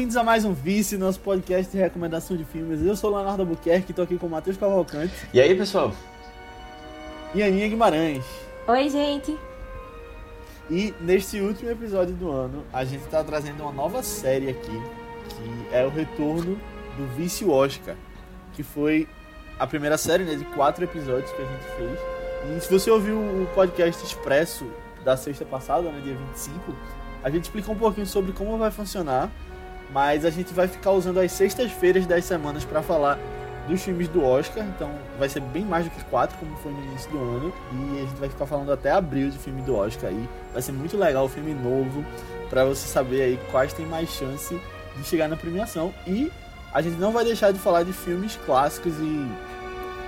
Bem-vindos a mais um Vice, nosso podcast de recomendação de filmes. Eu sou o Leonardo Albuquerque, tô aqui com o Matheus Cavalcante E aí, pessoal? e a Aninha Guimarães. Oi, gente. E neste último episódio do ano, a gente tá trazendo uma nova série aqui, que é o retorno do Vice Oscar, que foi a primeira série né, de quatro episódios que a gente fez. E se você ouviu o podcast expresso da sexta passada, né, dia 25, a gente explicou um pouquinho sobre como vai funcionar, mas a gente vai ficar usando as sextas-feiras das semanas para falar dos filmes do Oscar, então vai ser bem mais do que quatro, como foi no início do ano, e a gente vai ficar falando até abril de filme do Oscar aí. Vai ser muito legal o filme novo, para você saber aí quais tem mais chance de chegar na premiação. E a gente não vai deixar de falar de filmes clássicos e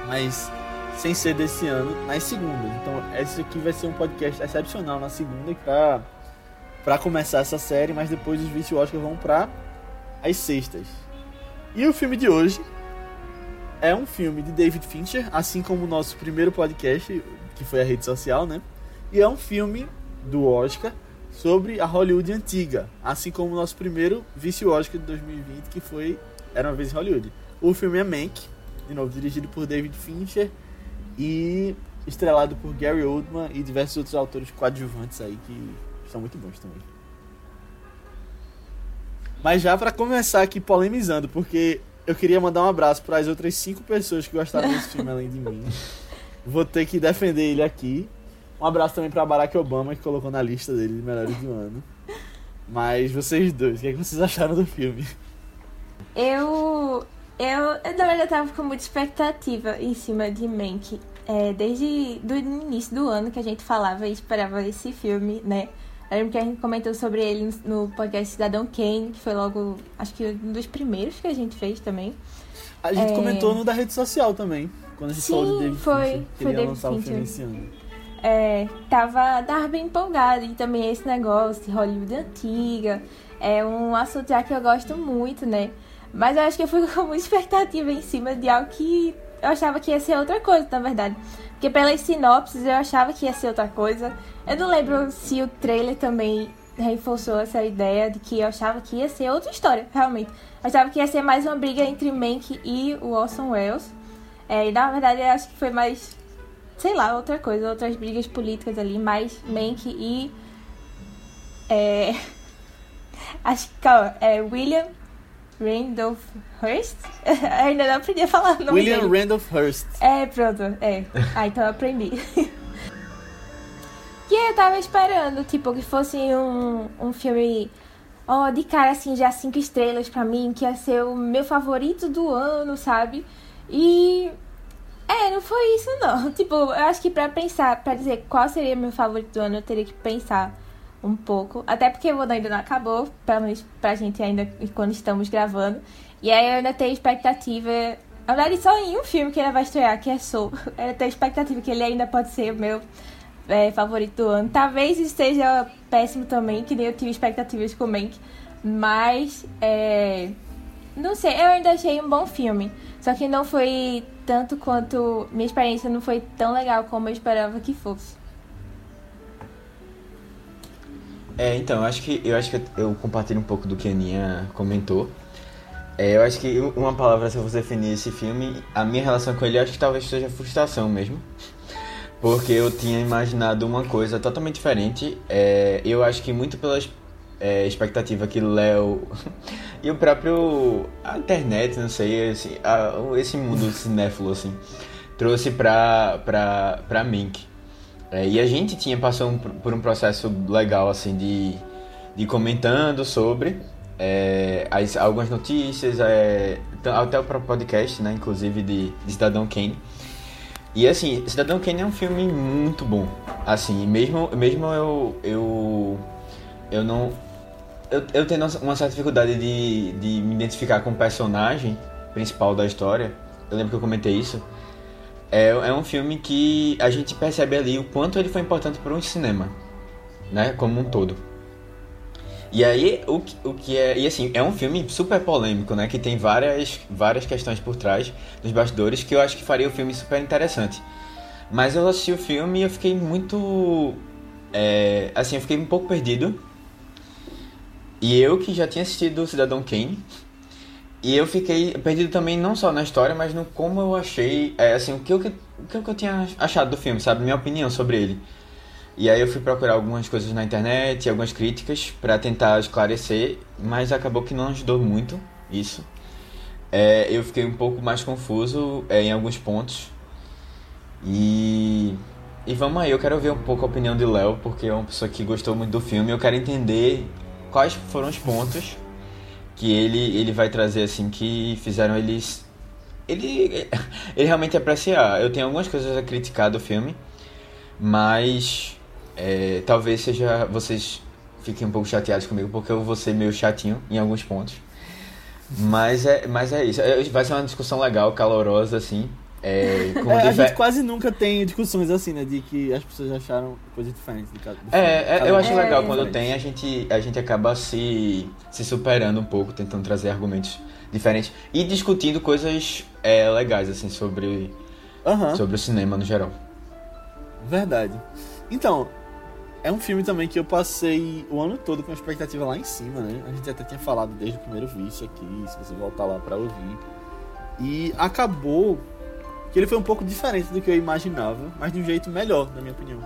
mas sem ser desse ano nas segundas. Então esse aqui vai ser um podcast excepcional na segunda para para começar essa série, mas depois os vice Oscar vão para as sextas. E o filme de hoje é um filme de David Fincher, assim como o nosso primeiro podcast, que foi a rede social, né? E é um filme do Oscar sobre a Hollywood antiga, assim como o nosso primeiro vice Oscar de 2020, que foi Era uma vez em Hollywood. O filme é Mank, de novo dirigido por David Fincher e estrelado por Gary Oldman e diversos outros autores coadjuvantes aí que são muito bons também. Mas já pra começar aqui polemizando, porque eu queria mandar um abraço para as outras cinco pessoas que gostaram desse filme além de mim. Vou ter que defender ele aqui. Um abraço também para Barack Obama que colocou na lista dele de melhores do ano. Mas vocês dois, o que, é que vocês acharam do filme? Eu. Eu, na verdade, eu tava com muita expectativa em cima de Mank. É, desde do início do ano que a gente falava e esperava esse filme, né? Eu lembro que a gente comentou sobre ele no podcast Cidadão Kane, que foi logo, acho que um dos primeiros que a gente fez também. A gente É. comentou no da rede social também, quando a gente Sim, falou de David foi- Fincher. foi David lançar o filme Fincher. esse ano. É, tava, tava bem empolgada. E também esse negócio de Hollywood antiga. É um assunto já que eu gosto muito, né? Mas eu acho que eu fui com muita expectativa em cima de algo que eu achava que ia ser outra coisa, na verdade. Porque pelas sinopses eu achava que ia ser outra coisa. Eu não lembro se o trailer também reforçou essa ideia de que eu achava que ia ser outra história, realmente. Eu achava que ia ser mais uma briga entre Mank e o Orson Welles. É, e na verdade eu acho que foi mais sei lá, outra coisa, outras brigas políticas ali, mais Mank e. É. Acho que calma, é William Randolph Hearst? Ainda não aprendi a falar o nome William dele. Randolph Hearst. É, pronto, é. Ah, então eu aprendi. que eu tava esperando, tipo, que fosse um, um filme, ó, de cara, assim, já cinco estrelas pra mim, que ia ser o meu favorito do ano, sabe? E. É, não foi isso não. Tipo, eu acho que pra pensar, pra dizer qual seria meu favorito do ano, eu teria que pensar um pouco. Até porque o ano ainda não acabou, pelo menos pra gente ainda quando estamos gravando. E aí eu ainda tenho expectativa. Na verdade, só em um filme que ele vai estrear, que é Soul. Eu tenho expectativa que ele ainda pode ser o meu é, favorito do ano. Talvez isso seja péssimo também, que nem eu tive expectativas com o Mank. Mas, é... Não sei, eu ainda achei um bom filme. Só que não foi tanto quanto. Minha experiência não foi tão legal como eu esperava que fosse. É, então, eu acho que eu acho que eu compartilho um pouco do que a Aninha comentou. É, eu acho que uma palavra se eu fosse definir esse filme, a minha relação com ele acho que talvez seja frustração mesmo. Porque eu tinha imaginado uma coisa totalmente diferente. É, eu acho que muito pela é, expectativa que Léo e o próprio a internet, não sei, assim, a- esse mundo cinéfilo assim, trouxe pra, pra, pra Mink. É, e a gente tinha passado por um processo legal assim de, de comentando sobre é, as, algumas notícias, é, até o próprio podcast, né, inclusive de, de Cidadão Kane. E assim, Cidadão Kane é um filme muito bom. Assim, mesmo, mesmo eu, eu, eu não. Eu, eu tenho uma certa dificuldade de, de me identificar com o personagem principal da história. Eu lembro que eu comentei isso. É, é um filme que a gente percebe ali o quanto ele foi importante para o cinema, né? Como um todo. E aí, o, que- o que é. E assim, é um filme super polêmico, né? Que tem várias, várias questões por trás dos bastidores que eu acho que faria o filme super interessante. Mas eu assisti o filme e eu fiquei muito. é, assim, eu fiquei um pouco perdido. E eu que já tinha assistido Cidadão Kane, e eu fiquei perdido também não só na história, mas no como eu achei, é, assim, o que eu, o que eu tinha achado do filme, sabe? Minha opinião sobre ele. E aí eu fui procurar algumas coisas na internet, algumas críticas para tentar esclarecer, mas acabou que não ajudou muito isso. É, eu fiquei um pouco mais confuso é, em alguns pontos. E e vamos aí, eu quero ver um pouco a opinião de Léo, porque é uma pessoa que gostou muito do filme. Eu quero entender quais foram os pontos que ele, ele vai trazer assim que fizeram eles ele ele realmente apreciar. Eu tenho algumas coisas a criticar do filme, mas é, talvez seja vocês fiquem um pouco chateados comigo porque eu vou ser meio chatinho em alguns pontos. Mas é, mas é isso. É, vai ser uma discussão legal, calorosa assim. É, é, a gente quase nunca tem discussões assim, né? De que as pessoas acharam coisas diferentes de cada. É, é eu acho legal quando tem, a gente, a gente acaba se, se superando um pouco, tentando trazer argumentos diferentes e discutindo coisas é, legais, assim, sobre, uhum. sobre o cinema no geral. Verdade. Então, é um filme também que eu passei o ano todo com a expectativa lá em cima, né? A gente até tinha falado desde o primeiro vídeo aqui, se você voltar lá pra ouvir. E acabou que ele foi um pouco diferente do que eu imaginava, mas de um jeito melhor, na minha opinião.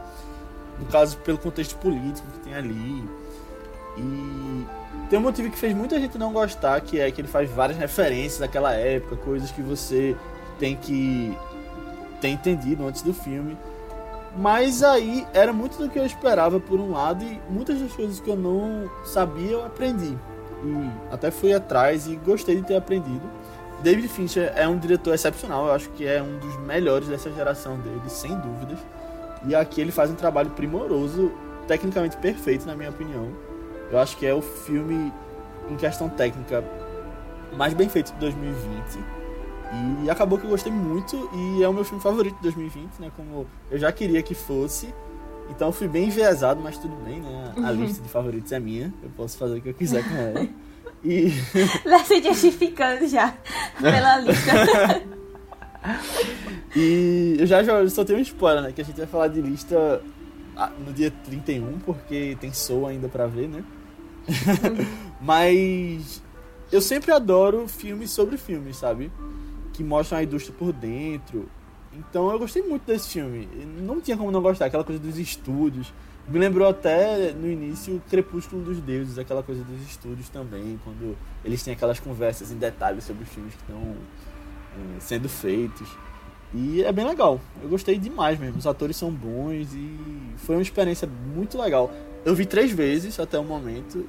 No caso, pelo contexto político que tem ali. E tem um motivo que fez muita gente não gostar, que é que ele faz várias referências daquela época, coisas que você tem que ter entendido antes do filme. Mas aí era muito do que eu esperava por um lado e muitas das coisas que eu não sabia eu aprendi. E até fui atrás e gostei de ter aprendido. David Fincher é um diretor excepcional, eu acho que é um dos melhores dessa geração dele, sem dúvidas. E aqui ele faz um trabalho primoroso, tecnicamente perfeito, na minha opinião. Eu acho que é o filme, em questão técnica, mais bem feito de 2020. E acabou que eu gostei muito e é o meu filme favorito de 2020, né? Como eu já queria que fosse. Então eu fui bem enviesado, mas tudo bem, né? A uhum. lista de favoritos é minha. Eu posso fazer o que eu quiser com ela. E. Lá se justificando já pela lista. e eu já, já só tenho um spoiler, né? Que a gente vai falar de lista ah, no dia 31, porque tem Soul ainda pra ver, né? Mas eu sempre adoro filmes sobre filmes, sabe? Que mostram a indústria por dentro. Então eu gostei muito desse filme. Não tinha como não gostar, aquela coisa dos estúdios. Me lembrou até no início Crepúsculo dos Deuses, aquela coisa dos estúdios também, quando eles têm aquelas conversas em detalhes sobre os filmes que estão é, sendo feitos. E é bem legal. Eu gostei demais mesmo. Os atores são bons e foi uma experiência muito legal. Eu vi três vezes até o momento.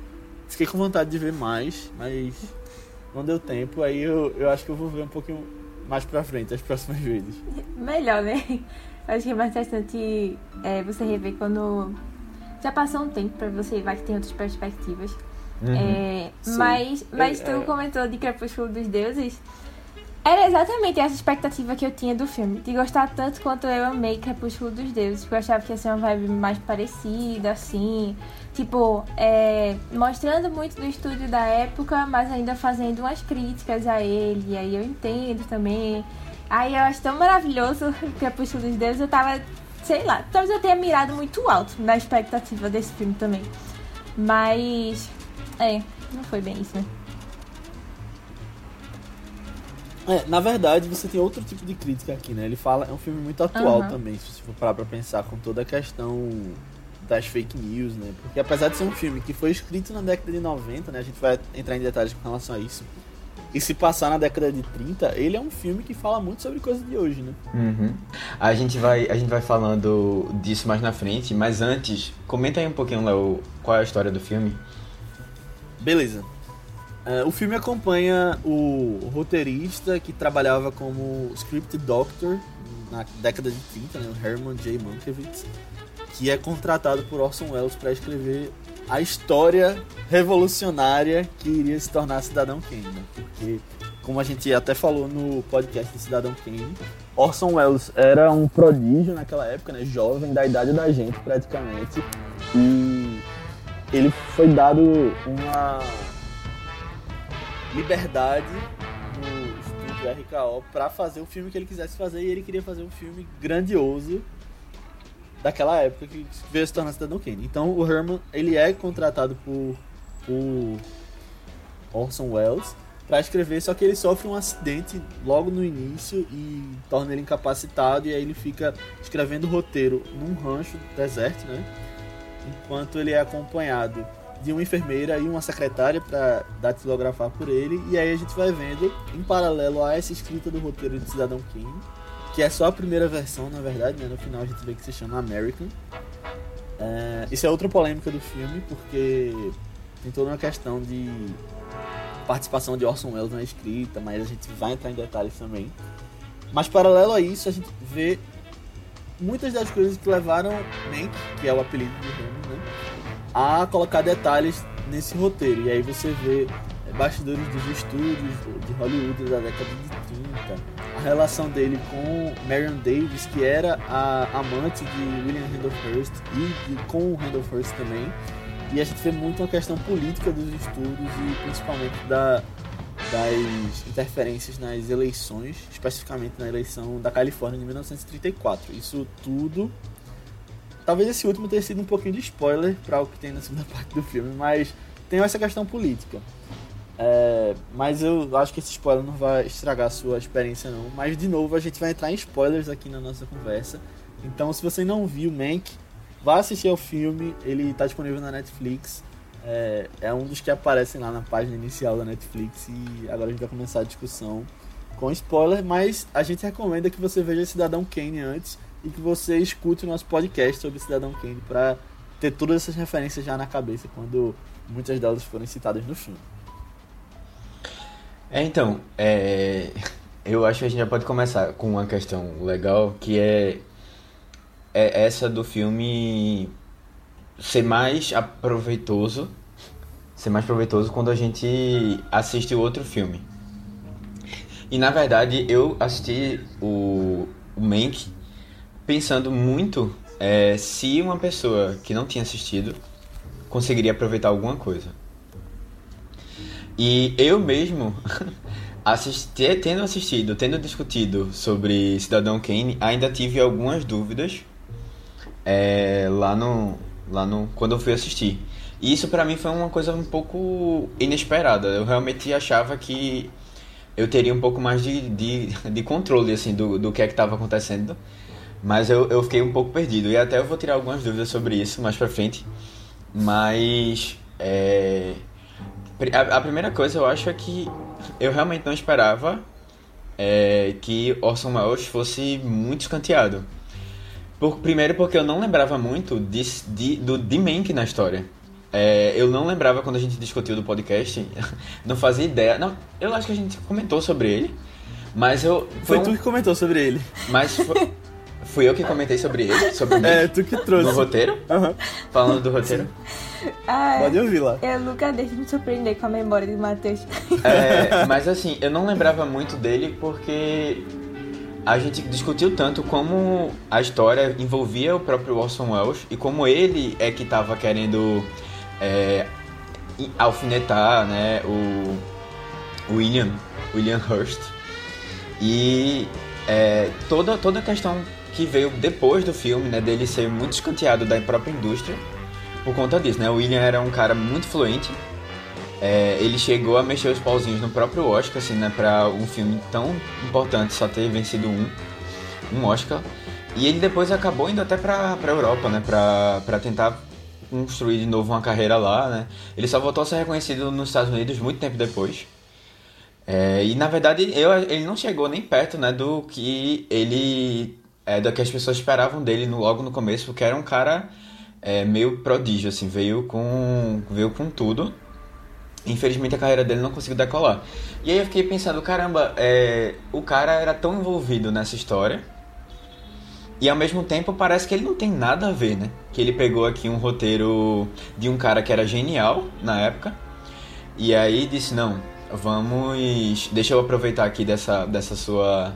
Fiquei com vontade de ver mais, mas não deu tempo. Aí eu, eu acho que eu vou ver um pouquinho mais pra frente, as próximas vezes. Melhor, né? Acho que é mais interessante é, você rever quando já passou um tempo pra você ver que tem outras perspectivas. Uhum, é, mas, mas tu é, comentou de Crepúsculo dos Deuses. Era exatamente essa expectativa que eu tinha do filme. De gostar tanto quanto eu amei Crepúsculo dos Deuses. Porque eu achava que ia ser uma vibe mais parecida, assim. Tipo, é, mostrando muito do estúdio da época, mas ainda fazendo umas críticas a ele. E aí eu entendo também Aí eu acho tão maravilhoso o Crepúsculo dos Deuses. Eu tava, sei lá, talvez eu tenha mirado muito alto na expectativa desse filme também. Mas, é, não foi bem isso, né? É, na verdade, você tem outro tipo de crítica aqui, né? Ele fala, é um filme muito atual uhum. também, se você for parar pra pensar com toda a questão das fake news, né? Porque apesar de ser um filme que foi escrito na década de 90, né? A gente vai entrar em detalhes com relação a isso. E se passar na década de 30, ele é um filme que fala muito sobre coisas de hoje, né? Uhum. A, gente vai, a gente vai falando disso mais na frente, mas antes, comenta aí um pouquinho, Léo, qual é a história do filme. Beleza. Uh, o filme acompanha o roteirista que trabalhava como script doctor na década de 30, né, o Herman J. Mankiewicz, que é contratado por Orson Welles para escrever a história revolucionária que iria se tornar Cidadão Kane. Porque, como a gente até falou no podcast de Cidadão Kane, Orson Welles era um prodígio naquela época, né? jovem, da idade da gente praticamente. E ele foi dado uma liberdade no estúdio RKO para fazer o filme que ele quisesse fazer e ele queria fazer um filme grandioso daquela época que veio se tornar Cidadão Kane. Então o Herman, ele é contratado por por Orson Welles para escrever, só que ele sofre um acidente logo no início e torna ele incapacitado e aí ele fica escrevendo o roteiro num rancho deserto, né? Enquanto ele é acompanhado de uma enfermeira e uma secretária para datilografar por ele e aí a gente vai vendo em paralelo a essa escrita do roteiro de Cidadão Kane, que é só a primeira versão, na verdade, né? No final a gente vê que se chama American. É, isso é outra polêmica do filme, porque tem toda uma questão de participação de Orson Welles na escrita, mas a gente vai entrar em detalhes também. Mas paralelo a isso, a gente vê muitas das coisas que levaram Mank, que é o apelido do Remy, né, a colocar detalhes nesse roteiro. E aí você vê bastidores dos estúdios de Hollywood da década de 30, a relação dele com Marion Davis, que era a amante de William Randolph Hearst e de, com o Randolph Hearst também. E a gente vê muito uma questão política dos estudos e principalmente da, das interferências nas eleições, especificamente na eleição da Califórnia de 1934. Isso tudo. Talvez esse último tenha sido um pouquinho de spoiler para o que tem na segunda parte do filme, mas tem essa questão política. É, mas eu acho que esse spoiler não vai estragar a sua experiência, não. Mas de novo, a gente vai entrar em spoilers aqui na nossa conversa. Então, se você não viu Mank, Vá assistir ao filme, ele está disponível na Netflix. É, é, um dos que aparecem lá na página inicial da Netflix e agora a gente vai começar a discussão com spoiler, mas a gente recomenda que você veja Cidadão Kane antes e que você escute o nosso podcast sobre Cidadão Kane para ter todas essas referências já na cabeça quando muitas delas forem citadas no filme. É, então, é, eu acho que a gente já pode começar com uma questão legal que é é essa do filme ser mais aproveitoso, ser mais proveitoso quando a gente assiste o outro filme. E na verdade eu assisti o, o Mank pensando muito é, se uma pessoa que não tinha assistido conseguiria aproveitar alguma coisa. E eu mesmo, assisti, tendo assistido, tendo discutido sobre Cidadão Kane, ainda tive algumas dúvidas é, lá no lá no quando eu fui assistir. E isso para mim foi uma coisa um pouco inesperada. Eu realmente achava que eu teria um pouco mais de, de, de controle assim do, do que é que estava acontecendo. Mas eu, eu fiquei um pouco perdido. E até eu vou tirar algumas dúvidas sobre isso mais pra frente. Mas é, a, a, primeira coisa eu acho é que eu realmente não esperava é, que Orson Welles fosse muito escanteado. Por, primeiro porque eu não lembrava muito de, de, do de Mank na história. É, eu não lembrava quando a gente discutiu do podcast, não fazia ideia. Não, eu acho que a gente comentou sobre ele, mas eu. Foi, foi tu que comentou sobre ele. Mas foi, fui eu que comentei sobre ele, sobre o É, tu que trouxe. Do roteiro? Uhum. Falando do roteiro. Ah, Pode ouvir lá. Eu nunca deixo me surpreender com a memória de Matheus. É, mas assim, eu não lembrava muito dele porque a gente discutiu tanto como a história envolvia o próprio Orson Welles e como ele é que estava querendo é, alfinetar né, o William, William Hurst. E é, toda, toda a questão que veio depois do filme, né, dele ser muito escanteado da própria indústria, por conta disso, né? O William era um cara muito fluente, é, ele chegou a mexer os pauzinhos no próprio Oscar, assim, né? Pra um filme tão importante só ter vencido um, um Oscar. E ele depois acabou indo até pra, pra Europa, né? Pra tentar construir de novo uma carreira lá, né? Ele só voltou a ser reconhecido nos Estados Unidos muito tempo depois. É, e na verdade eu, ele não chegou nem perto, né? Do que ele... É, do que as pessoas esperavam dele no, logo no começo, porque era um cara é, meio prodígio, assim. Veio com, veio com tudo. Infelizmente a carreira dele não conseguiu decolar. E aí eu fiquei pensando, caramba, é, o cara era tão envolvido nessa história. E ao mesmo tempo parece que ele não tem nada a ver, né? Que ele pegou aqui um roteiro de um cara que era genial na época. E aí disse, não, vamos. Deixa eu aproveitar aqui dessa, dessa sua.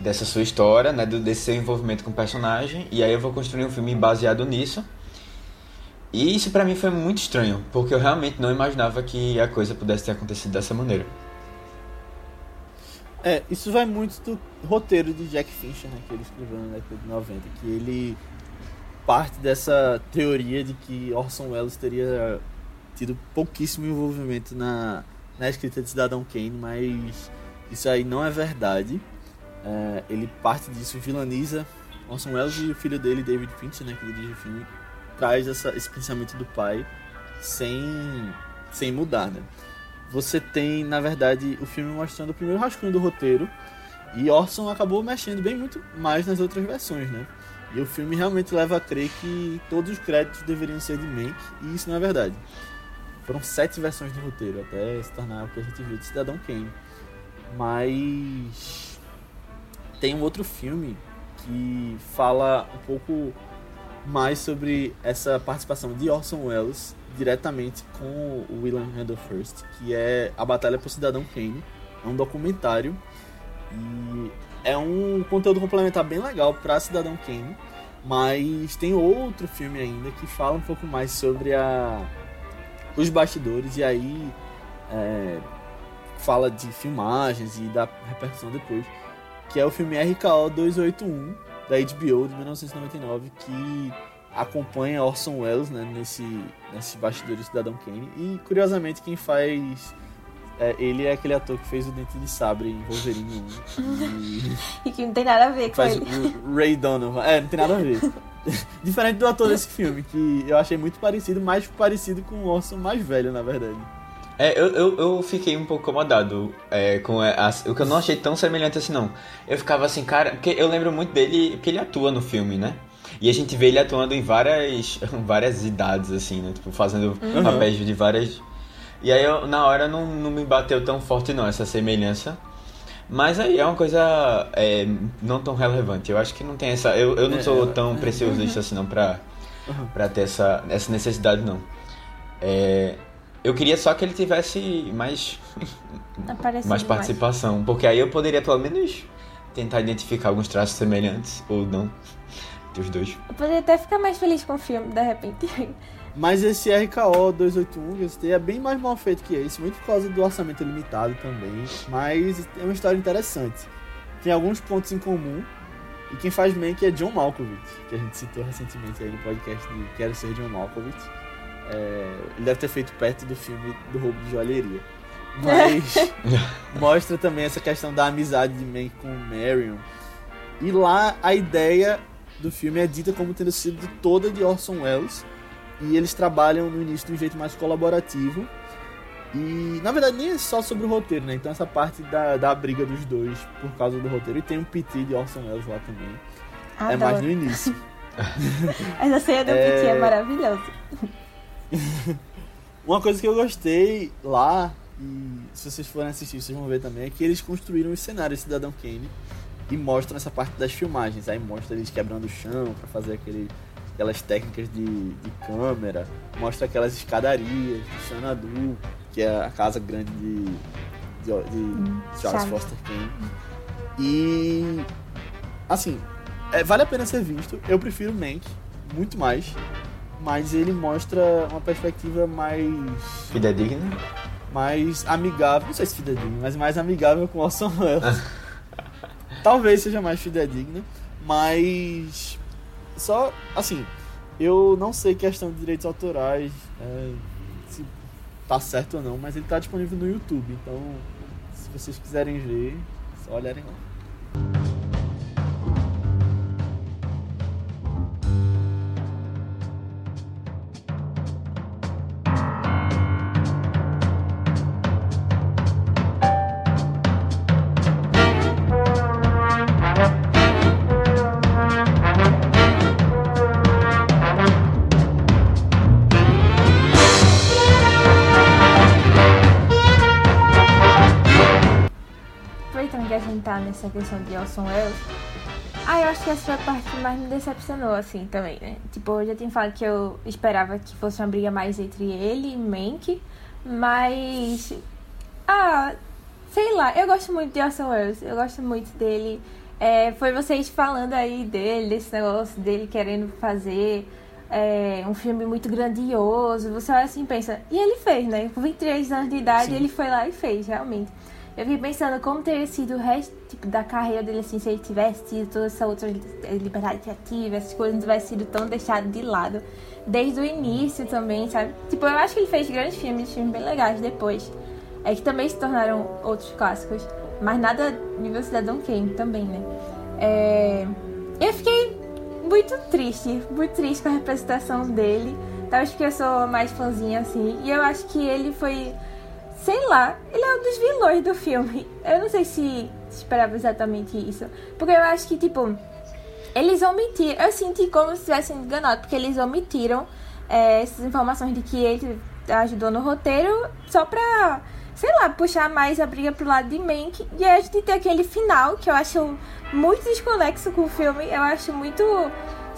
Dessa sua história, né? Desse seu envolvimento com o personagem. E aí eu vou construir um filme baseado nisso. E isso para mim foi muito estranho, porque eu realmente não imaginava que a coisa pudesse ter acontecido dessa maneira. É, isso vai muito do roteiro de Jack Fincher, né, que ele escreveu na década de 90, que ele parte dessa teoria de que Orson Welles teria tido pouquíssimo envolvimento na, na escrita de Cidadão Kane, mas isso aí não é verdade. É, ele parte disso, vilaniza Orson Welles e o filho dele, David Fincher, né, que dirige o filme, traz essa, esse pensamento do pai sem, sem mudar, né? Você tem, na verdade, o filme mostrando o primeiro rascunho do roteiro e Orson acabou mexendo bem muito mais nas outras versões, né? E o filme realmente leva a crer que todos os créditos deveriam ser de Mank, e isso não é verdade. Foram sete versões do roteiro, até se tornar o que a gente viu de Cidadão Kane. Mas tem um outro filme que fala um pouco mais sobre essa participação de Orson Welles diretamente com o William Randolph Hearst, que é A Batalha por Cidadão Kane. É um documentário e é um conteúdo complementar bem legal para Cidadão Kane, mas tem outro filme ainda que fala um pouco mais sobre a os bastidores e aí é, fala de filmagens e da repercussão depois, que é o filme RKO 281 da HBO de 1999 que acompanha Orson Welles né, nesse, nesse bastidores Cidadão Kane e curiosamente quem faz é, ele é aquele ator que fez o Dente de Sabre em Wolverine 1 e, e que não tem nada a ver com faz ele. o Ray Donovan é, não tem nada a ver Diferente do ator desse filme, que eu achei muito parecido, mais parecido com o Orson mais velho, na verdade. É, eu, eu, eu fiquei um pouco incomodado é, com a, o que eu não achei tão semelhante assim, não. Eu ficava assim, cara, porque eu lembro muito dele, porque ele atua no filme, né? E a gente vê ele atuando em várias, várias idades, assim, né? Tipo, fazendo uhum. papéis de várias. E aí, eu, na hora, não, não me bateu tão forte, não, essa semelhança. Mas aí é uma coisa é, não tão relevante. Eu acho que não tem essa. Eu, eu não sou é, tão preciosista assim não pra, pra ter essa, essa necessidade não. É, eu queria só que ele tivesse mais, mais participação. Mais. Porque aí eu poderia pelo menos tentar identificar alguns traços semelhantes ou não dos dois. Eu poderia até ficar mais feliz com o filme, de repente. Mas esse RKO 281 que eu citei é bem mais mal feito que esse, muito por causa do orçamento limitado também. Mas é uma história interessante. Tem alguns pontos em comum. E quem faz Mank é John Malkovich, que a gente citou recentemente aí no podcast de Quero Ser John Malkovich. É, ele deve ter feito perto do filme do roubo de joalheria. Mas mostra também essa questão da amizade de Mank com Marion. E lá a ideia do filme é dita como tendo sido toda de Orson Welles e eles trabalham no início de um jeito mais colaborativo. E na verdade nem é só sobre o roteiro, né? Então essa parte da, da briga dos dois por causa do roteiro. E tem um PT de Orson Welles lá também. Adoro. É mais no início. Essa cena do é... PT é maravilhosa. Uma coisa que eu gostei lá, e se vocês forem assistir, vocês vão ver também, é que eles construíram os cenários Cidadão Kane e mostram essa parte das filmagens. Aí mostra eles quebrando o chão para fazer aquele aquelas técnicas de, de câmera, mostra aquelas escadarias de Xanadu, que é a casa grande de, de, de hum, Charles Sabe. Foster Kane. E assim, é, vale a pena ser visto. Eu prefiro Mank muito mais, mas ele mostra uma perspectiva mais fidedigna, mais amigável, não sei se fidedigna, mas mais amigável com Orson Welles. Talvez seja mais fidedigna, mas só, assim, eu não sei questão de direitos autorais, é, se tá certo ou não, mas ele tá disponível no YouTube. Então, se vocês quiserem ver, só olharem lá. Essa questão de Orson Welles. Ah, eu acho que essa foi a parte que mais me decepcionou, assim, também, né? Tipo, eu já tinha falado que eu esperava que fosse uma briga mais entre ele e Mank, mas... Ah, sei lá, eu gosto muito de Orson Welles, eu gosto muito dele. É, foi vocês falando aí dele, desse negócio dele querendo fazer é, um filme muito grandioso. Você olha assim e pensa, e ele fez, né? Com 23 anos de idade, Sim. ele foi lá e fez, realmente. Eu fiquei pensando como teria sido o resto tipo, da carreira dele, assim, se ele tivesse tido toda essa outra liberdade criativa, essas coisas não tivessem sido tão deixadas de lado desde o início também, sabe? Tipo, eu acho que ele fez grandes filmes, filmes bem legais depois. É que também se tornaram outros clássicos. Mas nada nível Cidadão Kane também, né? É... Eu fiquei muito triste, muito triste com a representação dele. Talvez porque eu sou mais fãzinha, assim. E eu acho que ele foi. Sei lá, ele é um dos vilões do filme. Eu não sei se esperava exatamente isso. Porque eu acho que, tipo, eles omitiram. Eu senti como se tivessem enganado, porque eles omitiram é, essas informações de que ele ajudou no roteiro só pra, sei lá, puxar mais a briga pro lado de Mank. E aí a gente tem aquele final que eu acho muito desconexo com o filme. Eu acho muito.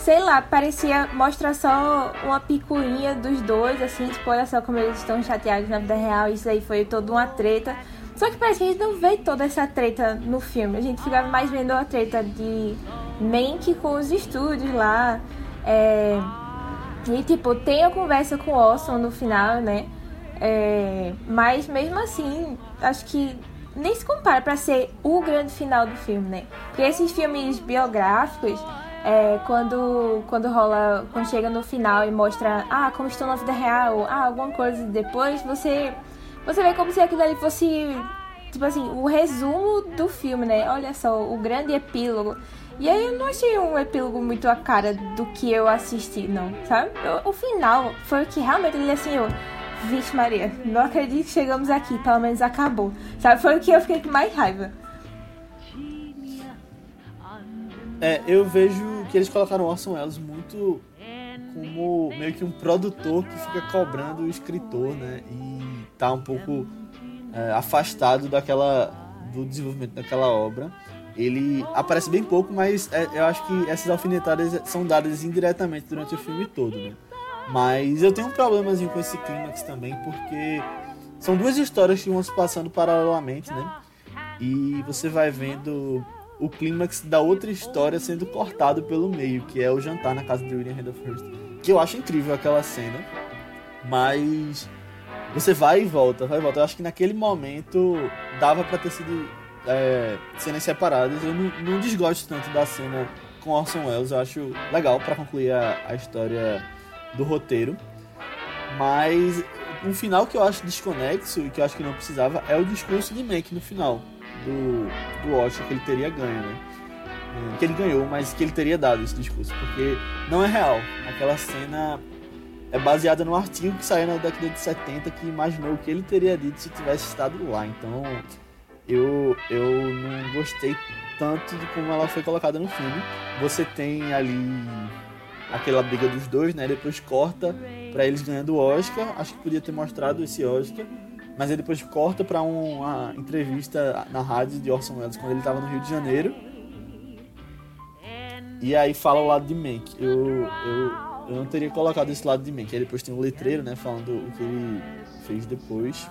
Sei lá, parecia mostrar só uma picuinha dos dois, assim, tipo, olha só como eles estão chateados na vida real, isso aí foi toda uma treta. Só que parece que a gente não vê toda essa treta no filme. A gente ficava mais vendo a treta de Mank com os estúdios lá. É... E, tipo, tem a conversa com o Orson no final, né? É... Mas, mesmo assim, acho que nem se compara para ser o grande final do filme, né? Porque esses filmes biográficos, é, quando, quando rola, quando chega no final e mostra, ah, como estou na vida real, ah, alguma coisa depois, você, você vê como se aquilo ali fosse, tipo assim, o resumo do filme, né? Olha só, o grande epílogo. E aí eu não achei um epílogo muito a cara do que eu assisti, não, sabe? O, o final foi o que realmente ele assim, eu, vixe Maria, não acredito que chegamos aqui, pelo menos acabou. Sabe? Foi o que eu fiquei com mais raiva. É, eu vejo que eles colocaram Orson Welles muito como meio que um produtor que fica cobrando o escritor, né? E tá um pouco é, afastado daquela do desenvolvimento daquela obra. Ele aparece bem pouco, mas é, eu acho que essas alfinetadas são dadas indiretamente durante o filme todo, né? Mas eu tenho um problemazinho com esse clímax também, porque são duas histórias que vão se passando paralelamente, né? E você vai vendo o clímax da outra história sendo cortado pelo meio, que é o jantar na casa de William Randolph. Que eu acho incrível aquela cena, mas você vai e volta, vai e volta. Eu acho que naquele momento dava para ter sido é, cenas separadas. Eu não, não, desgosto tanto da cena com Orson Welles, eu acho legal para concluir a, a história do roteiro. Mas um final que eu acho desconexo e que eu acho que não precisava é o discurso de Mank no final do, do Oscar que ele teria ganho, né? Hum, que ele ganhou, mas que ele teria dado esse discurso, porque não é real. Aquela cena é baseada num artigo que saiu na década de 70 que imaginou o que ele teria dito se tivesse estado lá. Então eu, eu não gostei tanto de como ela foi colocada no filme. Você tem ali aquela briga dos dois, né? Depois corta para eles ganhando o Oscar. Acho que podia ter mostrado esse Oscar. Mas aí depois corta para uma entrevista na rádio de Orson Welles quando ele estava no Rio de Janeiro. E aí fala o lado de Mank. Eu, eu, eu não teria colocado esse lado de Mank. Aí depois tem um letreiro, né? Falando o que ele fez depois.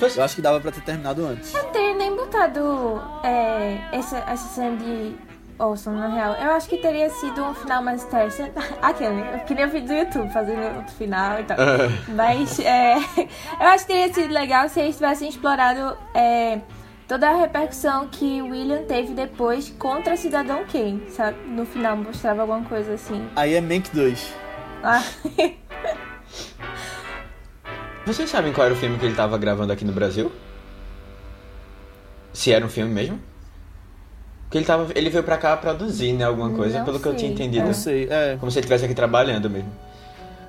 Eu acho que dava pra ter terminado antes. Não teria nem botado é, essa, essa cena de Olson, na real. Eu acho que teria sido um final mais interessante. Aquele, eu queria vídeo do YouTube fazendo outro final e tal. Mas é, eu acho que teria sido legal se eles tivessem explorado é, toda a repercussão que William teve depois contra Cidadão Kane, sabe? No final mostrava alguma coisa assim. Aí é Mank 2. Ah. Vocês sabem qual era o filme que ele tava gravando aqui no Brasil? Se era um filme mesmo? Porque ele, tava, ele veio pra cá produzir, né? Alguma coisa, Não pelo que eu tinha sei. entendido. Não sei, é. Como se ele estivesse aqui trabalhando mesmo.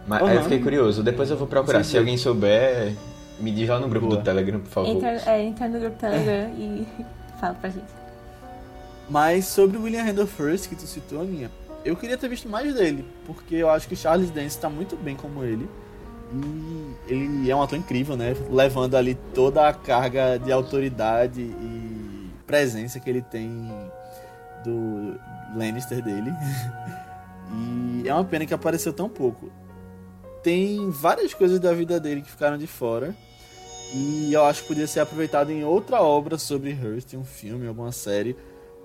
Mas aí eu Uhum. fiquei curioso. Depois eu vou procurar. Sim, Se alguém souber, me diz lá no grupo Boa. do Telegram, por favor. Entra, é, entra no grupo Telegram e fala pra gente. Mas sobre o William Randolph Hearst, que tu citou, Aninha, eu queria ter visto mais dele, porque eu acho que o Charles Dance tá muito bem como ele. E ele é um ator incrível, né? Levando ali toda a carga de autoridade e presença que ele tem do Lannister dele. e é uma pena que apareceu tão pouco. Tem várias coisas da vida dele que ficaram de fora. E eu acho que podia ser aproveitado em outra obra sobre Hearst, um filme, alguma série.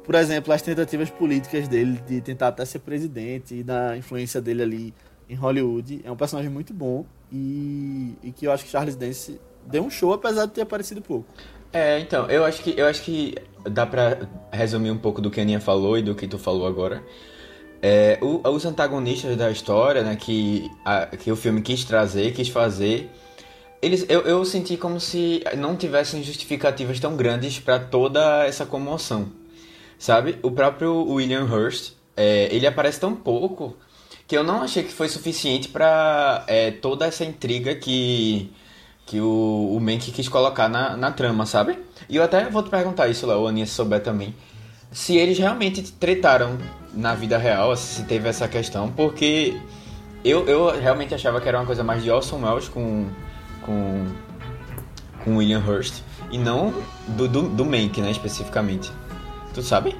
Por exemplo, as tentativas políticas dele de tentar até ser presidente e da influência dele ali em Hollywood. É um personagem muito bom e, e que eu acho que Charles Dance deu um show apesar de ter aparecido pouco. É, então, eu acho que eu acho que dá pra resumir um pouco do que a Aninha falou e do que tu falou agora. É, o- os antagonistas da história, né, que, a- que o filme quis trazer, quis fazer, eles, eu, eu senti como se não tivessem justificativas tão grandes pra toda essa comoção, sabe? O próprio William Hurst, é, ele aparece tão pouco que eu não achei que foi suficiente pra é, toda essa intriga que que o, o Mank quis colocar na, na trama, sabe? E eu até vou te perguntar isso, Léo, Aninha, se souber também. Se eles realmente tretaram na vida real, se teve essa questão, porque eu, eu realmente achava que era uma coisa mais de Orson Welles com, com, com William Hurst, e não do, do, do Mank, né, especificamente. Tu sabe?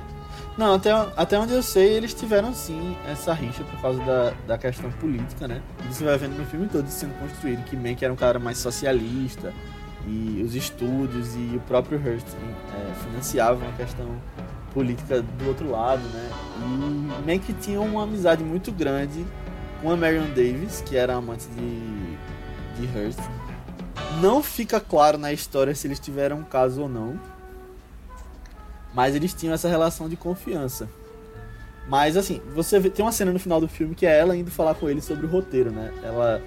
Não, até, até onde eu sei, eles tiveram sim essa rixa por causa da, da questão política, né? Você vai vendo no filme todo sendo construído, que Mank era um cara mais socialista, e os estúdios e o próprio Hearst é, financiavam a questão política do outro lado, né? E Mank tinha uma amizade muito grande com a Marion Davis, que era amante de, de Hearst. Não fica claro na história se eles tiveram um caso ou não, mas eles tinham essa relação de confiança. Mas assim, você vê, tem uma cena no final do filme que é ela indo falar com ele sobre o roteiro, né? Ela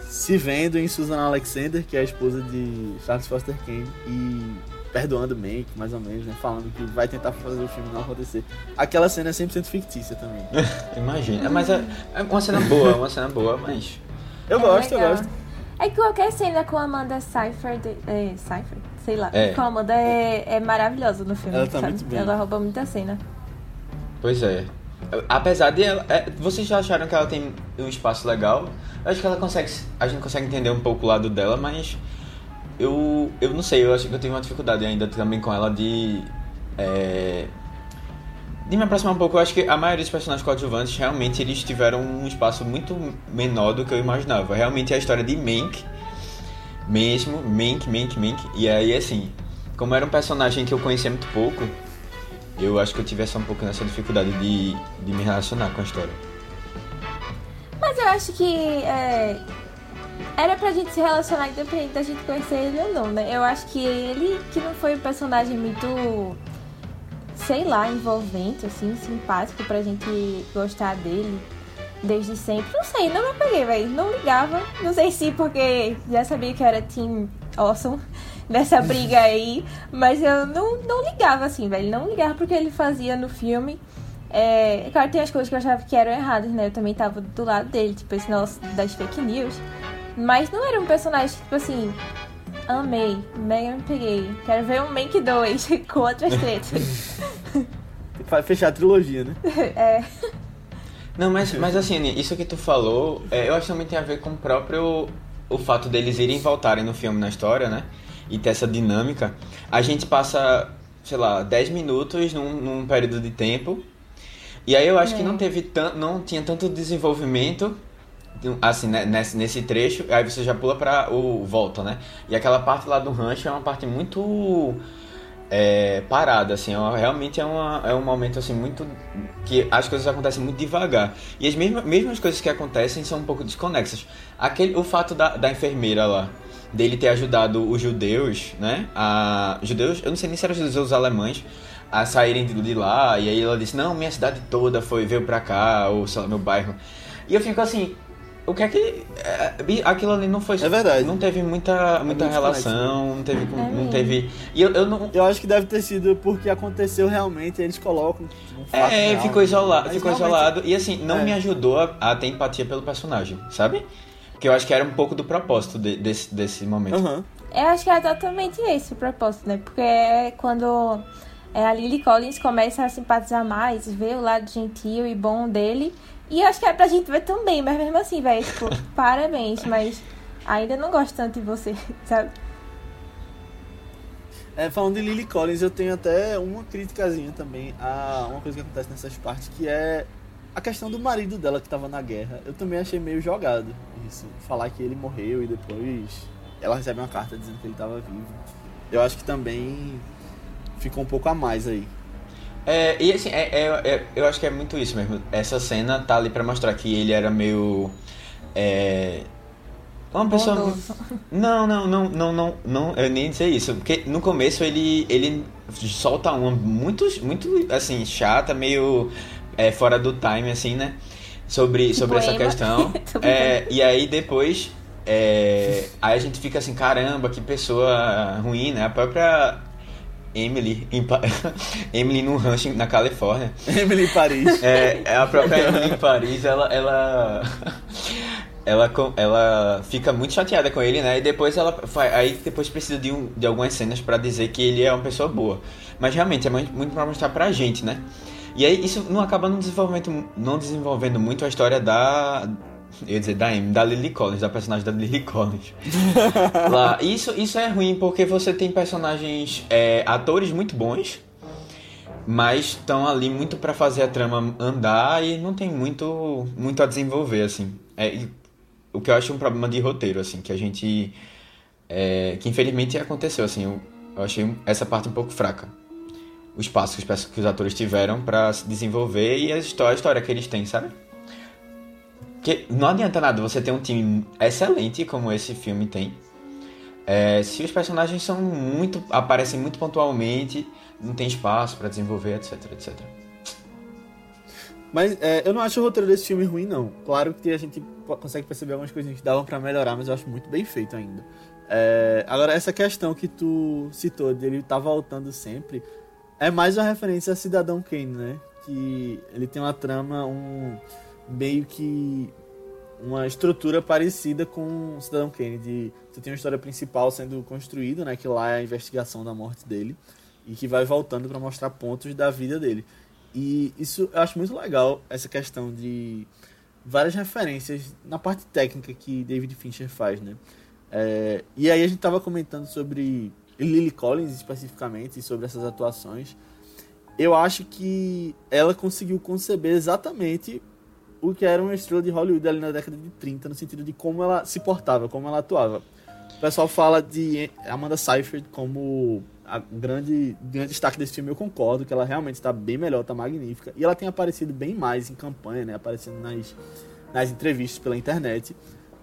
se vendo em Susan Alexander, que é a esposa de Charles Foster Kane, e perdoando Mank, mais ou menos, né? Falando que vai tentar fazer o filme não acontecer. Aquela cena é 100% fictícia também. Imagina. Mas é, é uma cena boa, uma cena boa, mas... Eu É gosto, eu gosto. É que qualquer cena com a Amanda Seyfried, é, Seyfried, sei lá, É. com a Amanda é, é maravilhosa no filme, Ela tá sabe? muito bem. Ela rouba muita cena. Pois é. Apesar de ela. é, vocês já acharam que ela tem um espaço legal? Eu acho que ela consegue. A gente consegue entender um pouco o lado dela, mas. Eu. Eu não sei, eu acho que eu tenho uma dificuldade ainda também com ela de. É, de me aproximar um pouco. Eu acho que a maioria dos personagens coadjuvantes realmente eles tiveram um espaço muito menor do que eu imaginava. Realmente é a história de Mank. Mesmo, Mank, Mank, Mank. E aí, assim, como era um personagem que eu conhecia muito pouco, eu acho que eu tive essa um pouco nessa dificuldade de, de me relacionar com a história. Mas eu acho que é, era pra gente se relacionar independente da gente conhecer ele ou não, né? Eu acho que ele que não foi um personagem muito, sei lá, envolvente, assim, simpático pra gente gostar dele desde sempre. Não sei, não me peguei, velho. Não ligava. Não sei se porque já sabia que eu era Team Awesome nessa briga aí. Mas eu não, não ligava, assim, velho. Não ligava porque ele fazia no filme. É, claro, tem as coisas que eu achava que eram erradas, né? Eu também tava do lado dele, tipo, esse negócio das fake news. Mas não era um personagem, tipo assim, amei, mega me peguei. Quero ver um Mank 2 com outras tretas. Vai fechar a trilogia, né? é, Não, mas, mas assim, isso que tu falou, é, eu acho que também tem a ver com o próprio o fato deles irem e voltarem no filme, na história, né? E ter essa dinâmica. A gente passa, sei lá, 10 minutos num, num período de tempo. E aí eu acho que É. não teve tan, não tinha tanto desenvolvimento assim, né, nesse, nesse trecho, aí você já pula pra o volta, né? E aquela parte lá do rancho é uma parte muito é, parada, assim, é realmente é, uma, é um momento assim muito que as coisas acontecem muito devagar e as mesmas, mesmas coisas que acontecem são um pouco desconexas. Aquele, o fato da, da enfermeira lá dele ter ajudado os judeus, né? A judeus, eu não sei nem se eram judeus alemães a saírem de, lá e aí ela disse não, minha cidade toda foi veio pra cá ou sei lá meu bairro e eu fico assim o que é que. é, aquilo ali não foi. É verdade. Não teve muita, muita muito relação, não teve. É não teve. E eu, eu não. Eu acho que deve ter sido porque aconteceu realmente, eles colocam um É, real, ficou né? isolado, ficou realmente- isolado. E assim, não É. me ajudou a, a ter empatia pelo personagem, sabe? Que eu acho que era um pouco do propósito de- desse, desse momento. Aham. eu acho que é exatamente esse o propósito, né? Porque é quando é, a Lily Collins começa a simpatizar mais, ver o lado gentil e bom dele. E eu acho que é pra gente ver também, mas mesmo assim, velho, tipo, parabéns, mas ainda não gosto tanto de você, sabe? É, falando de Lily Collins, eu tenho até uma criticazinha também a uma coisa que acontece nessas partes, que é a questão do marido dela que tava na guerra. Eu também achei meio jogado isso. Falar que ele morreu e depois ela recebe uma carta dizendo que ele tava vivo. Eu acho que também ficou um pouco a mais aí. É, e assim, é, é- é- eu acho que é muito isso mesmo. Essa cena tá ali pra mostrar que ele era meio. É, uma pessoa. bondoso. Não, não, não, não, não, não, eu nem sei isso. Porque no começo ele, ele solta uma muito, muito, assim, chata, meio é, fora do time, assim, né? Sobre, sobre essa questão. É, e aí depois, é, aí a gente fica assim, caramba, que pessoa ruim, né? A própria Emily, em Pa- Emily no rancho na Califórnia. Emily em Paris. É, é a própria Emily em Paris, ela, ela, ela, ela fica muito chateada com ele, né? E depois ela, aí depois precisa de, um, de algumas cenas pra dizer que ele é uma pessoa boa. Mas realmente é muito, muito pra mostrar pra gente, né? E aí isso não acaba não desenvolvendo, não desenvolvendo muito a história da, eu ia dizer da Amy, da Lily Collins, da personagem da Lily Collins. Lá, isso, isso é ruim porque você tem personagens, é, atores muito bons, mas estão ali muito pra fazer a trama andar e não tem muito, muito a desenvolver, assim. É, o que eu acho um problema de roteiro, assim, que a gente. é, que infelizmente aconteceu, assim. Eu, eu achei essa parte um pouco fraca. O espaço que os, perso- que os atores tiveram pra se desenvolver e a história, a história que eles têm, sabe? Porque não adianta nada você ter um time excelente como esse filme tem. é, se os personagens são muito. aparecem muito pontualmente, não tem espaço pra desenvolver, etc, etc. Mas é, eu não acho o roteiro desse filme ruim, não. Claro que a gente consegue perceber algumas coisinhas que davam pra melhorar, mas eu acho muito bem feito ainda. É, agora, essa questão que tu citou dele tá voltando sempre é mais uma referência a Cidadão Kane, né? Que ele tem uma trama, um meio que uma estrutura parecida com Cidadão Kane. Você tem uma história principal sendo construída, né? Que lá é a investigação da morte dele e que vai voltando pra mostrar pontos da vida dele. E isso eu acho muito legal, essa questão de várias referências na parte técnica que David Fincher faz, né? É, e aí a gente tava comentando sobre Lily Collins especificamente, e sobre essas atuações. Eu acho que ela conseguiu conceber exatamente o que era uma estrela de Hollywood ali na década de 30, no sentido de como ela se portava, como ela atuava. O pessoal fala de Amanda Seyfried como a grande, grande destaque desse filme, eu concordo que ela realmente está bem melhor, está magnífica. E ela tem aparecido bem mais em campanha, né? Aparecendo nas, nas entrevistas pela internet.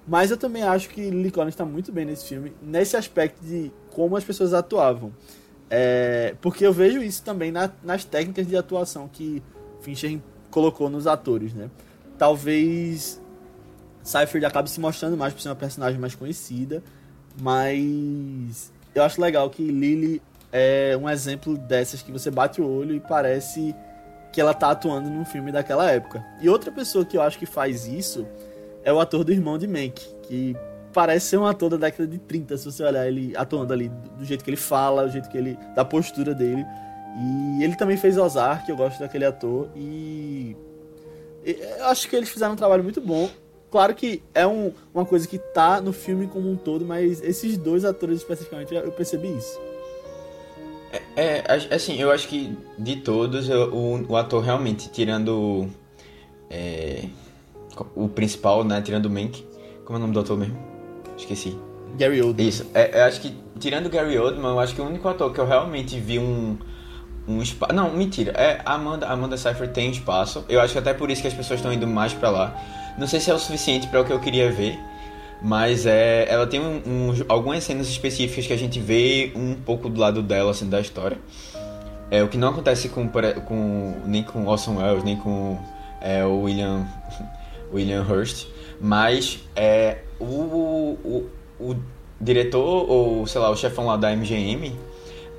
Mas eu também acho que Lily Collins está muito bem nesse filme, nesse aspecto de como as pessoas atuavam. É, porque eu vejo isso também na- nas técnicas de atuação que Fincher colocou nos atores, né? Talvez Seyfried acabe se mostrando mais por ser uma personagem mais conhecida, mas eu acho legal que Lily é um exemplo dessas que você bate o olho e parece que ela tá atuando num filme daquela época. E outra pessoa que eu acho que faz isso é o ator do irmão de Mank, que parece ser um ator da década de 30, se você olhar ele atuando ali do jeito que ele fala, do jeito que ele da postura dele. E ele também fez Ozark, eu gosto daquele ator e eu acho que eles fizeram um trabalho muito bom. Claro que é um- uma coisa que tá no filme como um todo, mas esses dois atores especificamente eu percebi isso. É, a- assim, eu acho que de todos, eu- o, o ator realmente, tirando é, o principal, né, tirando o Mank, como é o nome do ator mesmo? Esqueci. Gary Oldman. Isso, é, eu acho que, tirando o Gary Oldman, eu acho que o único ator que eu realmente vi um, um espaço... Não, mentira, é Amanda, Amanda Seyfried tem espaço, eu acho que até por isso que as pessoas estão indo mais pra lá. Não sei se é o suficiente pra o que eu queria ver, mas é, ela tem um- uns- algumas cenas específicas que a gente vê um pouco do lado dela, assim, da história. É, o que não acontece com, com nem com Orson Welles, nem com é, o William, William Hurst, mas é, o, o, o diretor, ou sei lá, o chefão lá da MGM,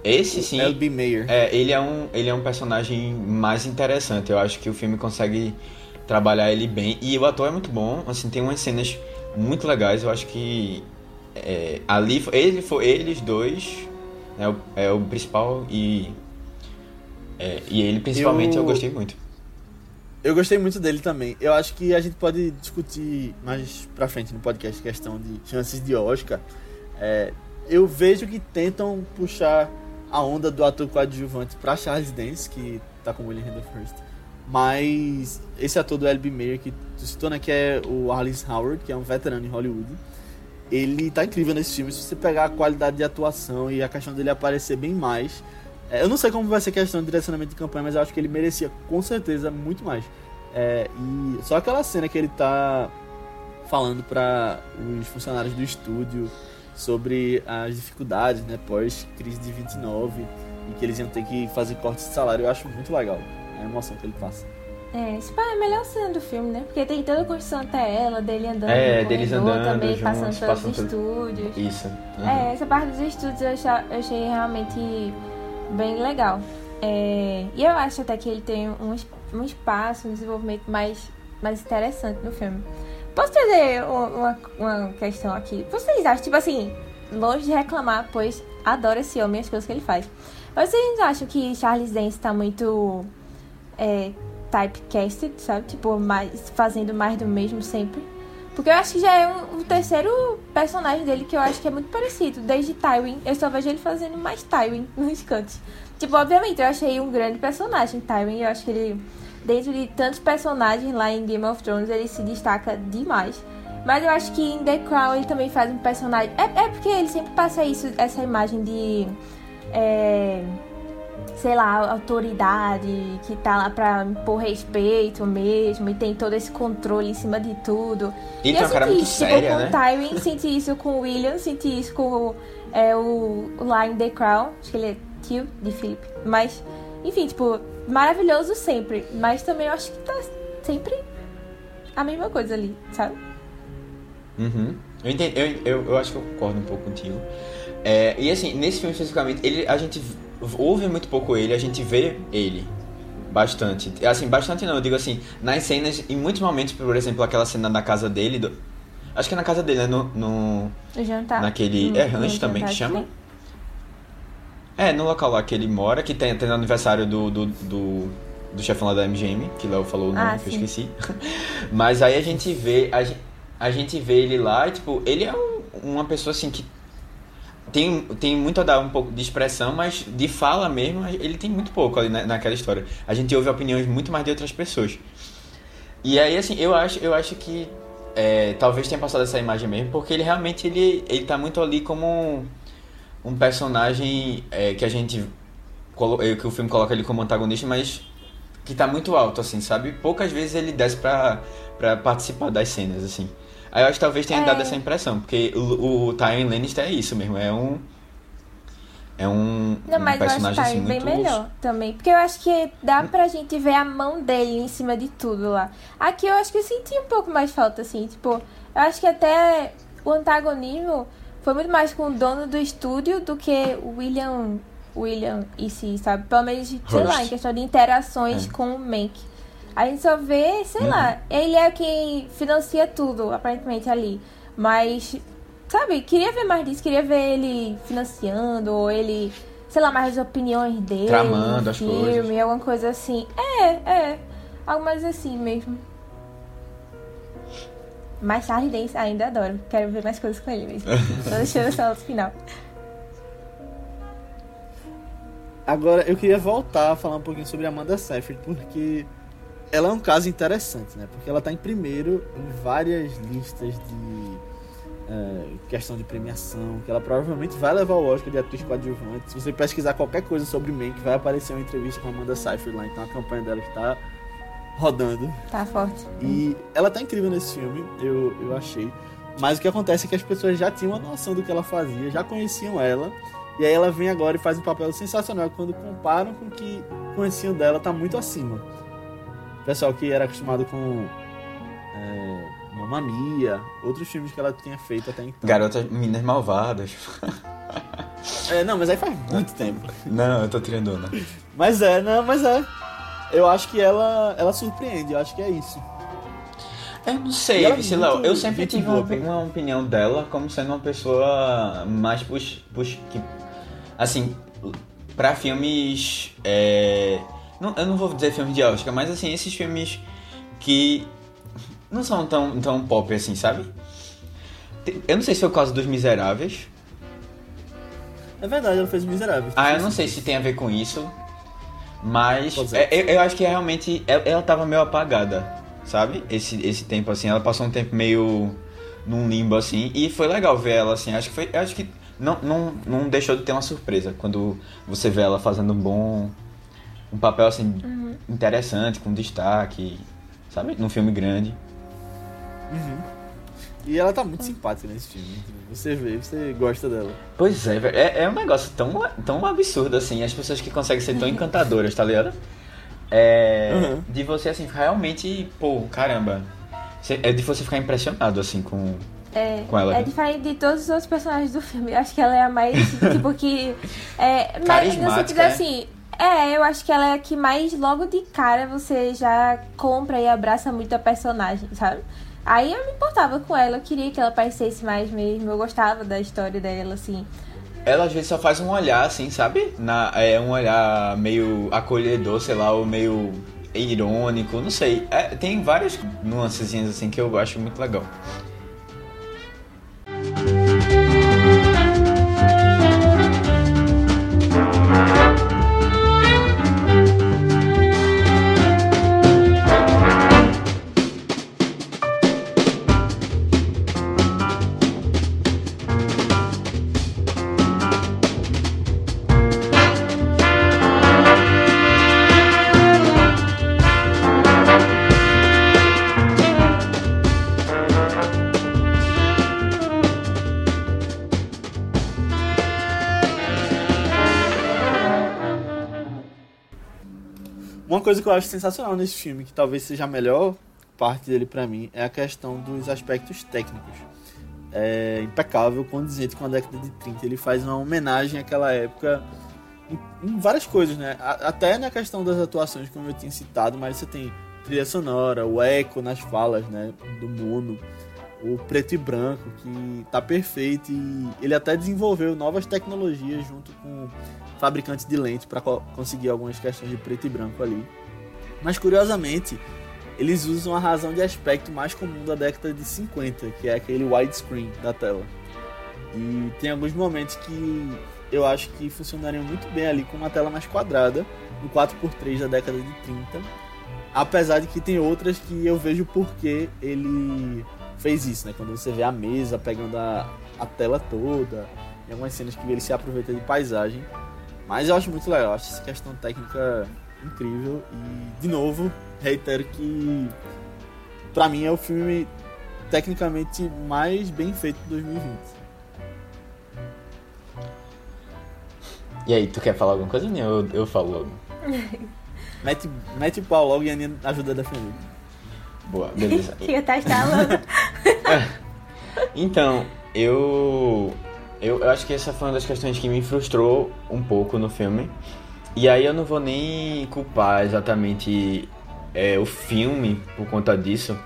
esse sim, L.B. Mayer. é, ele, é um, ele é um personagem mais interessante. Eu acho que o filme consegue trabalhar ele bem. E o ator é muito bom, assim, tem umas cenas muito legais. Eu acho que é, ali ele foi eles dois, né, o, é o principal e é, e ele principalmente eu... Eu- gostei muito. Eu gostei muito dele também. Eu acho que a gente pode discutir mais pra frente no podcast questão de chances de Oscar. É, eu vejo que tentam puxar a onda do ator coadjuvante pra Charles Dance, que tá com William Randolph Hearst. Mas esse ator do L.B. Mayer que tu citou, né, que é o Arliss Howard, que é um veterano em Hollywood. Ele tá incrível nesse filme. Se você pegar a qualidade de atuação e a questão dele aparecer bem mais, é, Eu não sei como vai ser a questão de direcionamento de campanha, mas eu acho que ele merecia com certeza muito mais. É, e só aquela cena que ele tá falando para os funcionários do estúdio sobre as dificuldades, né, pós crise de 29 e que eles iam ter que fazer cortes de salário. Eu acho muito legal a emoção que ele passa. É, esse é a melhor cena do filme, né? Porque tem toda a construção até ela, dele andando É, no deles andando também, juntos, passando pelos passando pelo- estúdios. Isso. Uhum. É, essa parte dos estúdios eu acha- eu achei realmente bem legal. É, e eu acho até que ele tem um, um espaço, um desenvolvimento mais, mais interessante no filme. Posso trazer uma, uma questão aqui? Vocês acham, tipo assim, longe de reclamar, pois adoro esse homem e as coisas que ele faz. Mas vocês acham que Charles Dance tá muito é, typecasted, sabe? Tipo, mais, fazendo mais do mesmo sempre? Porque eu acho que já é um, o terceiro personagem dele que eu acho que é muito parecido. Desde Tywin, eu só vejo ele fazendo mais Tywin nos cantos. Tipo, obviamente, eu achei um grande personagem, Tywin. Eu acho que ele, dentro de tantos personagens lá em Game of Thrones, ele se destaca demais. Mas eu acho que em The Crown ele também faz um personagem. É, é porque ele sempre passa isso, essa imagem de. é, sei lá, autoridade, que tá lá pra impor respeito mesmo, e tem todo esse controle em cima de tudo. E eu senti isso, séria, tipo, né? com o Tywin, senti isso com o William, senti isso com é, o, o lá em The Crown, acho que ele é tio de Philip. Mas, enfim, tipo, maravilhoso sempre. Mas também eu acho que tá sempre a mesma coisa ali, sabe? Uhum. Eu, entendi, eu, eu, eu acho que eu concordo um pouco contigo. É, e assim, nesse filme especificamente, ele, a gente ouve muito pouco ele, a gente vê ele bastante. Assim, bastante não, eu digo assim, nas cenas, em muitos momentos, por exemplo, aquela cena na casa dele, do- acho que é na casa dele, né? No, no- No jantar. Naquele- No- é rancho também que chama? É, no local lá que ele mora, que tem, tem no aniversário do, do, do, do chefão lá da MGM, que Léo falou o nome, Ah, que eu esqueci. Mas aí a gente vê, a, a gente vê ele lá e, tipo, ele é um- uma pessoa assim que tem, tem muito a dar um pouco de expressão, mas de fala mesmo, ele tem muito pouco ali na, naquela história. A gente ouve opiniões muito mais de outras pessoas. E aí, assim, eu acho, eu acho que é, talvez tenha passado essa imagem mesmo, porque ele realmente ele, ele tá muito ali como um, personagem é, que a gente. é, que o filme coloca ele como antagonista, mas que tá muito alto, assim, sabe? Poucas vezes ele desce pra, pra participar das cenas, assim. Aí eu acho que talvez tenha É. dado essa impressão, porque o, o Tywin Lannister é isso mesmo, é um. É um, Não, um mas eu acho que personagem assim, bem muito. melhor também. Porque eu acho que dá pra gente ver a mão dele em cima de tudo lá. Aqui eu acho que eu senti um pouco mais falta, assim. Tipo, eu acho que até o antagonismo foi muito mais com o dono do estúdio do que o William. William e si, sabe? Pelo menos, sei lá, Hurst. em questão de interações É. com o Mank. A gente só vê, sei Uhum. lá, ele é quem financia tudo, aparentemente, ali. Mas Sabe, queria ver mais disso, queria ver ele financiando, ou ele, sei lá, mais as opiniões dele. Tramando as filme, coisas. alguma coisa assim. É, é. Algo mais assim mesmo. Mas Charlie Dance ainda adoro. Quero ver mais coisas com ele mesmo. Tô deixando só no final. Agora, eu queria voltar a falar um pouquinho sobre Amanda Seyfried, porque ela é um caso interessante, né? Porque ela tá em primeiro em várias listas de é, questão de premiação, que ela provavelmente vai levar o Oscar de atriz coadjuvante. Se você pesquisar qualquer coisa sobre Mank, vai aparecer uma entrevista com a Amanda Seyfried lá, então a campanha dela está rodando. Tá forte. E ela tá incrível nesse filme, eu, eu achei. Mas o que acontece é que as pessoas já tinham uma noção do que ela fazia, já conheciam ela. E aí ela vem agora e faz um papel sensacional quando comparam com o que conheciam dela, tá muito acima. O pessoal que era acostumado com é, Mamma Mia, outros filmes que ela tinha feito até então. Garotas, meninas malvadas. É, não, mas aí faz muito tempo. Não, eu tô tirando onda. Mas é, não, mas é. Eu acho que ela, ela surpreende, eu acho que é isso. Eu não sei, é Léo, eu sempre tive uma, uma opinião dela como sendo uma pessoa mais pux, pux, que, assim, pra filmes, é, não, eu não vou dizer filmes de Oscar, mas assim, esses filmes que não são tão, tão pop assim, sabe? Eu não sei se foi o caso dos Miseráveis, É verdade, ela fez Miserável. ah, eu não sei se tem a ver com isso, mas ser. é, eu, eu acho que realmente ela, ela tava meio apagada, sabe? Esse, esse tempo assim, ela passou um tempo meio num limbo assim, e foi legal ver ela assim. Acho que foi, eu acho que não, não, não deixou de ter uma surpresa quando você vê ela fazendo um bom um papel assim interessante, com destaque, sabe? Num filme grande. Uhum. E ela tá muito simpática nesse filme. Você vê, você gosta dela. Pois é. É, é um negócio tão, tão absurdo, assim, as pessoas que conseguem ser tão encantadoras, tá ligado? É. Uhum. De você, assim, realmente, pô, caramba. É de você ficar impressionado, assim, com, É, com ela. é diferente de todos os outros personagens do filme. Eu acho que ela é a mais, tipo, que. É, mas no sentido é? assim. É, eu acho que ela é a que mais logo de cara você já compra e abraça muito a personagem, sabe? Aí eu me importava com ela, eu queria que ela aparecesse mais mesmo, eu gostava da história dela, assim. Ela às vezes só faz um olhar, assim, sabe? Na, é um olhar meio acolhedor, sei lá, ou meio irônico, não sei. É, tem várias nuancezinhas, assim, que eu acho muito legal. Coisa que eu acho sensacional nesse filme, que talvez seja a melhor parte dele pra mim, é a questão dos aspectos técnicos. É impecável, condizente com a década de 30. Ele faz uma homenagem àquela época em, várias coisas, né? Até na questão das atuações, como eu tinha citado, mas você tem trilha sonora, o eco nas falas, né? Do Mono, o preto e branco, que tá perfeito e ele até desenvolveu novas tecnologias junto com fabricantes de lente para conseguir algumas questões de preto e branco ali. Mas curiosamente, eles usam a razão de aspecto mais comum da década de 50, que é aquele widescreen da tela. E tem alguns momentos que eu acho que funcionariam muito bem ali com uma tela mais quadrada, no 4x3 da década de 30. Apesar de que tem outras que eu vejo porque ele fez isso, né? Quando você vê a mesa pegando a, a tela toda, em algumas cenas que ele se aproveita de paisagem. Mas eu acho muito legal, acho essa questão técnica incrível e, de novo, reitero que pra mim é o filme tecnicamente mais bem feito de 2020. E aí, tu quer falar alguma coisa, Aninha? Eu, eu falo logo. Mete, mete o pau logo e a Aninha ajuda a defender. Boa, beleza. Fica tá instalando. Então, eu, eu. Eu acho que essa foi uma das questões que me frustrou um pouco no filme. E aí eu não vou nem culpar exatamente é, o filme por conta disso.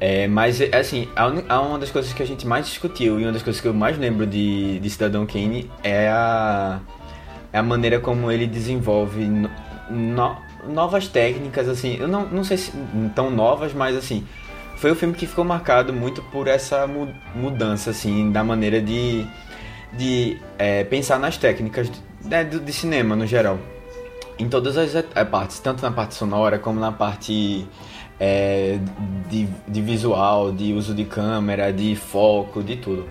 É, mas, é, assim, a, uma das coisas que a gente mais discutiu e uma das coisas que eu mais lembro de, de Cidadão Kane é a, é a maneira como ele desenvolve no- no- novas técnicas, assim. Eu não, não sei se tão novas, mas, assim, foi o filme que ficou marcado muito por essa mu- mudança, assim, da maneira de, de é, pensar nas técnicas né, do- de cinema no geral. Em todas as eh, partes, tanto na parte sonora como na parte é, de, de visual, de uso de câmera, de foco, de tudo.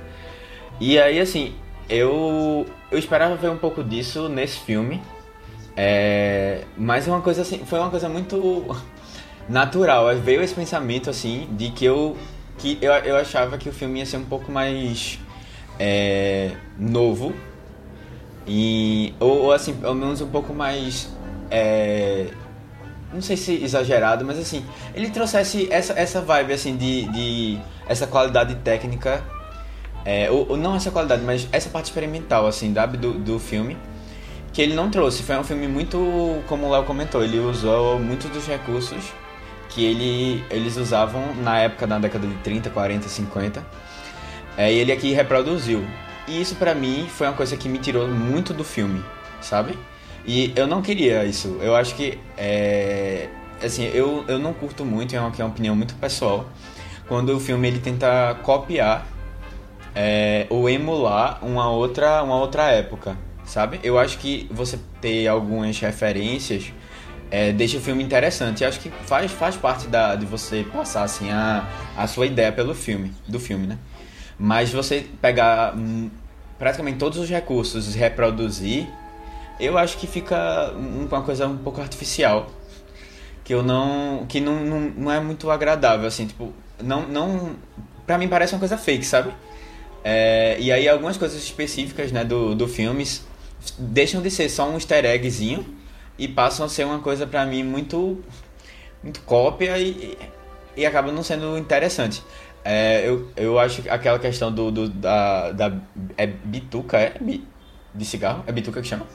E aí, assim, eu, eu esperava ver um pouco disso nesse filme. É, mas é uma coisa assim, foi uma coisa muito natural. Veio esse pensamento assim de que eu que eu, eu achava que o filme ia ser um pouco mais é, novo e ou, ou, assim pelo menos um pouco mais é, não sei se exagerado, mas assim ele trouxesse essa, essa vibe assim de, de essa qualidade técnica é, ou, ou não essa qualidade, mas essa parte experimental assim sabe, do, do filme que ele não trouxe. Foi um filme muito, como o Léo comentou, ele usou muitos dos recursos que ele, eles usavam na época da década de 30, 40, 50. É, e ele aqui reproduziu. E isso pra mim foi uma coisa que me tirou muito do filme, sabe? E eu não queria isso. Eu acho que é, assim, eu, eu não curto muito, é uma, é uma opinião muito pessoal, quando o filme ele tenta copiar é, ou emular uma outra, uma outra época, sabe? Eu acho que você ter algumas referências é, deixa o filme interessante. Eu acho que faz, faz parte da, de você passar assim a, a sua ideia pelo filme, do filme, né? Mas você pegar hum, praticamente todos os recursos reproduzir, eu acho que fica um- uma coisa um pouco artificial. Que eu não. que não, não, não é muito agradável, assim, tipo, não. não pra mim parece uma coisa fake, sabe? É, e aí algumas coisas específicas né, do, do filme deixam de ser só um easter eggzinho e passam a ser uma coisa pra mim muito, muito cópia e, e acaba não sendo interessante. É, eu, eu acho que aquela questão do, do da, da. É bituca, é? De cigarro? É bituca que chama?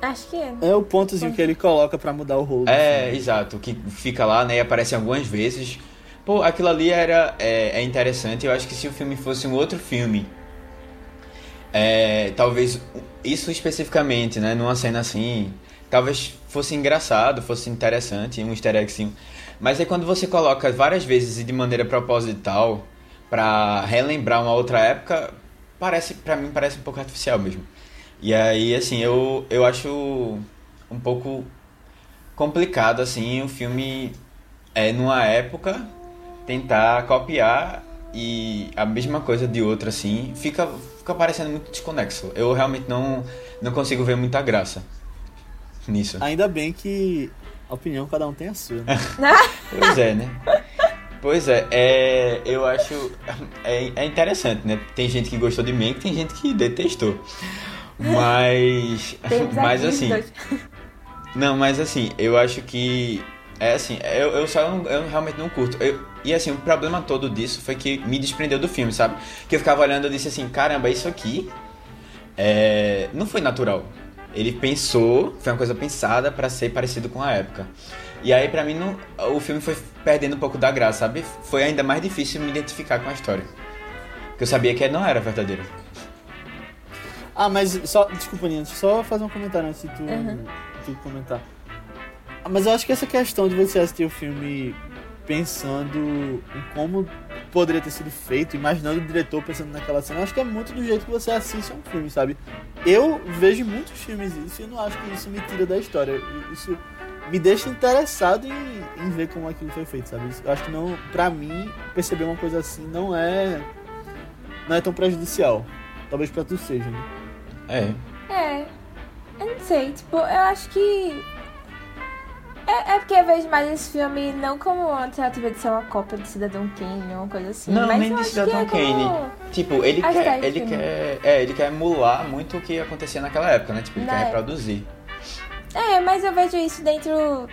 Acho que é. É o pontozinho que ele coloca para mudar o rolo. É, exato. Que fica lá, né? E aparece algumas vezes. Pô, aquilo ali era é, é interessante. Eu acho que se o filme fosse um outro filme, é, talvez isso especificamente, né? Numa cena assim, talvez fosse engraçado, fosse interessante, um easter eggzinho. Mas aí quando você coloca várias vezes e de maneira proposital para relembrar uma outra época, parece, para mim parece um pouco artificial mesmo. E aí, assim, eu, eu acho um pouco complicado, assim, o filme, é, numa época, tentar copiar e a mesma coisa de outra, assim, fica, fica parecendo muito desconexo. Eu realmente não, não consigo ver muita graça nisso. Ainda bem que a opinião cada um tem a sua. pois é, né? Pois é, é eu acho. É, é interessante, né? Tem gente que gostou de mim e tem gente que detestou. Mas. mas assim. Não, mas assim, eu acho que. É assim, eu, eu só eu, eu realmente não curto. Eu, e assim, o problema todo disso foi que me desprendeu do filme, sabe? Que eu ficava olhando e disse assim: caramba, isso aqui é, não foi natural. Ele pensou, foi uma coisa pensada para ser parecido com a época. E aí, pra mim, não, o filme foi perdendo um pouco da graça, sabe? Foi ainda mais difícil me identificar com a história. Porque eu sabia que não era verdadeira. Ah, mas só. Desculpa, Nina, só fazer um comentário antes de tu, uhum. tu comentar. Ah, mas eu acho que essa questão de você assistir o filme pensando em como poderia ter sido feito, imaginando o diretor pensando naquela cena, eu acho que é muito do jeito que você assiste a um filme, sabe? Eu vejo muitos filmes isso e eu não acho que isso me tira da história. Isso me deixa interessado em, em ver como aquilo foi feito, sabe? Eu acho que não, pra mim, perceber uma coisa assim não é não é tão prejudicial. Talvez pra tu seja, né? É. É. Eu não sei, tipo, eu acho que. É, é porque eu vejo mais esse filme não como uma tentativa de ser uma cópia de Cidadão Kane ou uma coisa assim. Não, mas nem de Cidadão é Kane. Como... Tipo, ele quer. Ele quer. É, ele quer emular muito o que acontecia naquela época, né? Tipo, ele não. quer é. reproduzir. É, mas eu vejo isso dentro,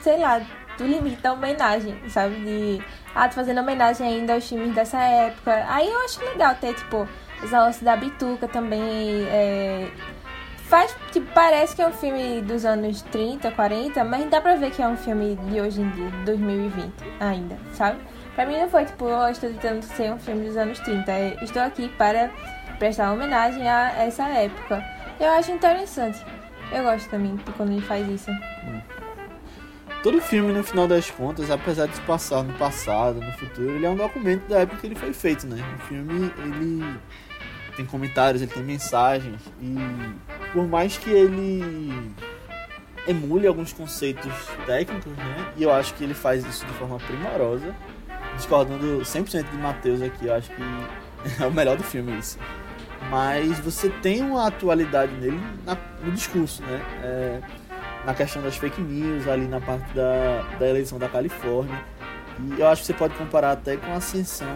sei lá, do limite da homenagem, sabe? De. Ah, tô fazendo homenagem ainda aos filmes dessa época. Aí eu acho legal ter, tipo, os lances da Bituca também. É, faz, tipo, parece que é um filme dos anos 30, 40, mas dá pra ver que é um filme de hoje em dia, 2020 ainda, sabe? Pra mim não foi tipo, eu estou tentando ser um filme dos anos 30. É, estou aqui para prestar homenagem a essa época. Eu acho interessante. Eu gosto também quando ele faz isso. Hum. Todo filme, no final das contas, apesar de se passar no passado, no futuro, ele é um documento da época que ele foi feito, né? O filme, ele tem comentários, ele tem mensagens e por mais que ele emule alguns conceitos técnicos, né? E eu acho que ele faz isso de forma primorosa, discordando 100% de Matheus aqui, eu acho que é o melhor do filme isso. Mas você tem uma atualidade nele na, no discurso, né? É, na questão das fake news, ali na parte da, da eleição da Califórnia. E eu acho que você pode comparar até com a ascensão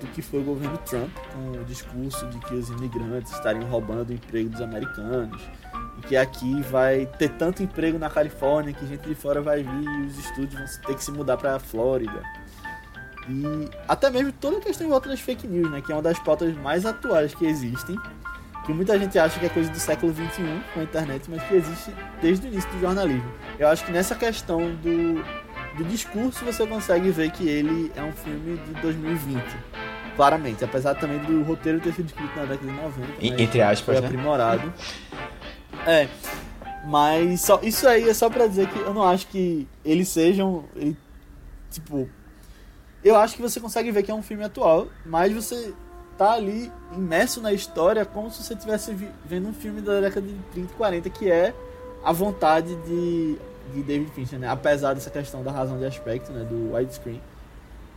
do que foi o governo Trump, com o discurso de que os imigrantes estariam roubando o emprego dos americanos, e que aqui vai ter tanto emprego na Califórnia que gente de fora vai vir e os estúdios vão ter que se mudar para a Flórida. E até mesmo toda a questão em volta das fake news, né, que é uma das pautas mais atuais que existem, que muita gente acha que é coisa do século XXI com a internet, mas que existe desde o início do jornalismo. Eu acho que nessa questão do, do discurso você consegue ver que ele é um filme de 2020 claramente. Apesar também do roteiro ter sido escrito na década de 90. Entre aspas, foi né? aprimorado. é. Mas só, isso aí é só pra dizer que eu não acho que eles sejam. Ele, tipo. Eu acho que você consegue ver que é um filme atual, mas você tá ali imerso na história como se você estivesse vendo um filme da década de 30 e 40, que é a vontade de, de David Fincher, né? Apesar dessa questão da razão de aspecto, né? Do widescreen.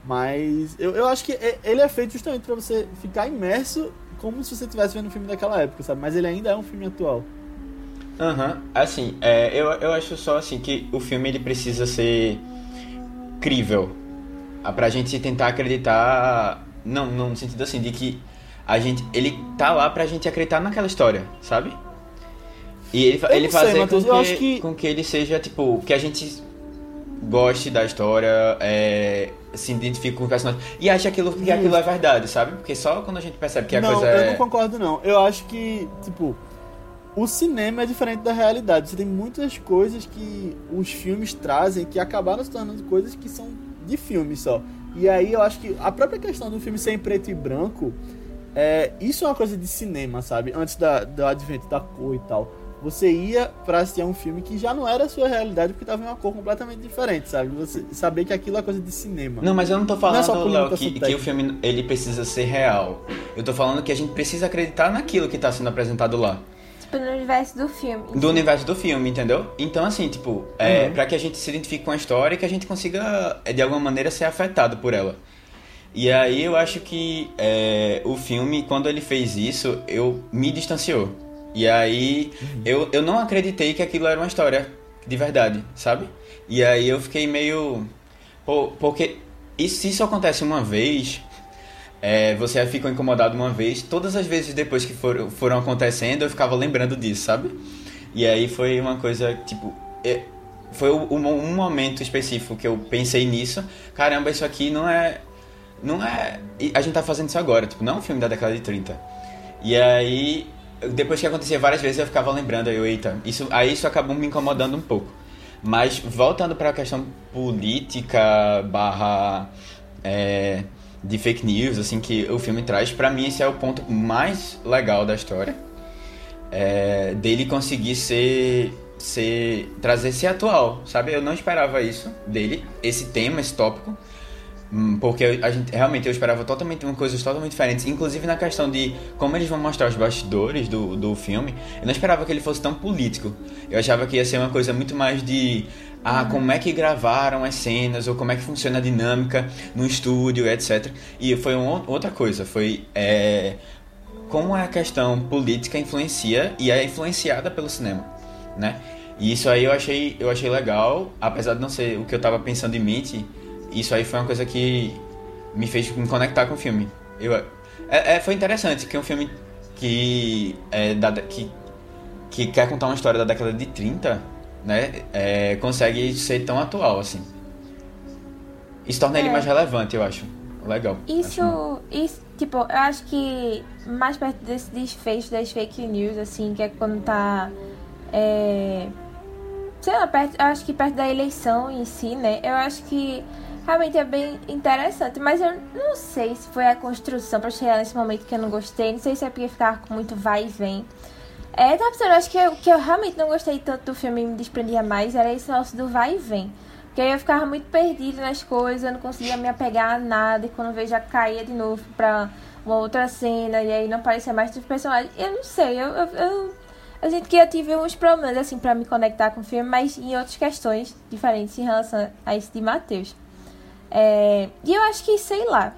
Mas eu, eu acho que ele é feito justamente para você ficar imerso como se você estivesse vendo um filme daquela época, sabe? Mas ele ainda é um filme atual. Aham, uhum. assim, é, eu, eu acho só assim que o filme ele precisa ser crível. pra gente tentar acreditar. Não, não no sentido assim, de que a gente. Ele tá lá pra gente acreditar naquela história, sabe? E ele, Eu ele não sei, fazer Matheus, com, eu que, que- com que ele seja, tipo, que a gente goste da história, é, se identifique com o personagem e ache aquilo, que aquilo é verdade, sabe? Porque só quando a gente percebe que a não, coisa eu é. não concordo não. Eu acho que, tipo, o cinema é diferente da realidade. Você tem muitas coisas que os filmes trazem que acabaram se tornando coisas que são de filme só. E aí eu acho que a própria questão do filme ser em preto e branco, é, isso é uma coisa de cinema, sabe? Antes da, do advento da cor e tal. Você ia pra assistir um filme que já não era a sua realidade porque tava em uma cor completamente diferente, sabe? Você saber que aquilo é coisa de cinema. Não, mas eu não tô Não é só falando, Léo, que, que o filme ele precisa ser real. Eu tô falando que a gente precisa acreditar naquilo que tá sendo apresentado lá. Tipo, no universo do filme. Do universo do filme, entendeu? Então, assim, tipo, é, Uhum. pra que a gente se identifique com a história e que a gente consiga, é, de alguma maneira, ser afetado por ela. E aí eu acho que é, o filme, quando ele fez isso, eu me distanciou. E aí eu, eu não acreditei que aquilo era uma história de verdade, sabe? E aí eu fiquei meio. Pô, porque e se isso acontece uma vez, é, você fica incomodado uma vez, todas as vezes depois que foram, foram acontecendo, eu ficava lembrando disso, sabe? E aí foi uma coisa, tipo. é, foi um, um momento específico que eu pensei nisso. Caramba, isso aqui não é. Não é. A gente tá fazendo isso agora, tipo, não é um filme da década de 30. E aí, depois que acontecia várias vezes, eu ficava lembrando, aí eita, isso, aí isso acabou me incomodando um pouco. Mas voltando para a questão política barra é, de fake news, assim, que o filme traz, pra mim esse é o ponto mais legal da história. É, dele conseguir ser, ser. trazer ser atual, sabe? Eu não esperava isso dele, esse tema, esse tópico. Hum, Porque a gente, realmente eu esperava totalmente uma coisas totalmente diferentes. Inclusive na questão de como eles vão mostrar os bastidores do, do filme. Eu não esperava que ele fosse tão político. Eu achava que ia ser uma coisa muito mais de. Ah, como é que gravaram as cenas, ou como é que funciona a dinâmica no estúdio, etc. E foi uma outra coisa. Foi. é, como a questão política influencia e é influenciada pelo cinema, né? E isso aí eu achei, eu achei legal, apesar de não ser o que eu tava pensando em mente, isso aí foi uma coisa que me fez me conectar com o filme. Eu, é, é- foi interessante que um filme que, é, da, que, que quer contar uma história da década de 30, né, é, consegue ser tão atual assim. Isso torna ele É. mais relevante, eu acho. Legal. Acho Isso, isso, tipo, eu acho que mais perto desse desfecho das fake news, assim, que é quando tá. É, sei lá, perto, eu acho que perto da eleição em si, né? Eu acho que realmente é bem interessante, mas eu não sei se foi a construção pra chegar nesse momento que eu não gostei. Não sei se é porque ficava com muito vai e vem. É, tá pensando, acho que o que eu realmente não gostei tanto do filme e me desprendia mais era esse negócio do vai e vem. Porque aí eu ficava muito perdida nas coisas, eu não conseguia me apegar a nada, e quando eu vejo já caía de novo pra uma outra cena, e aí não aparecia mais dos personagens. Eu não sei, eu, eu, eu, eu sinto que eu tive uns problemas, assim, pra me conectar com o filme, mas em outras questões diferentes em relação a esse de Matheus. É, e eu acho que, sei lá,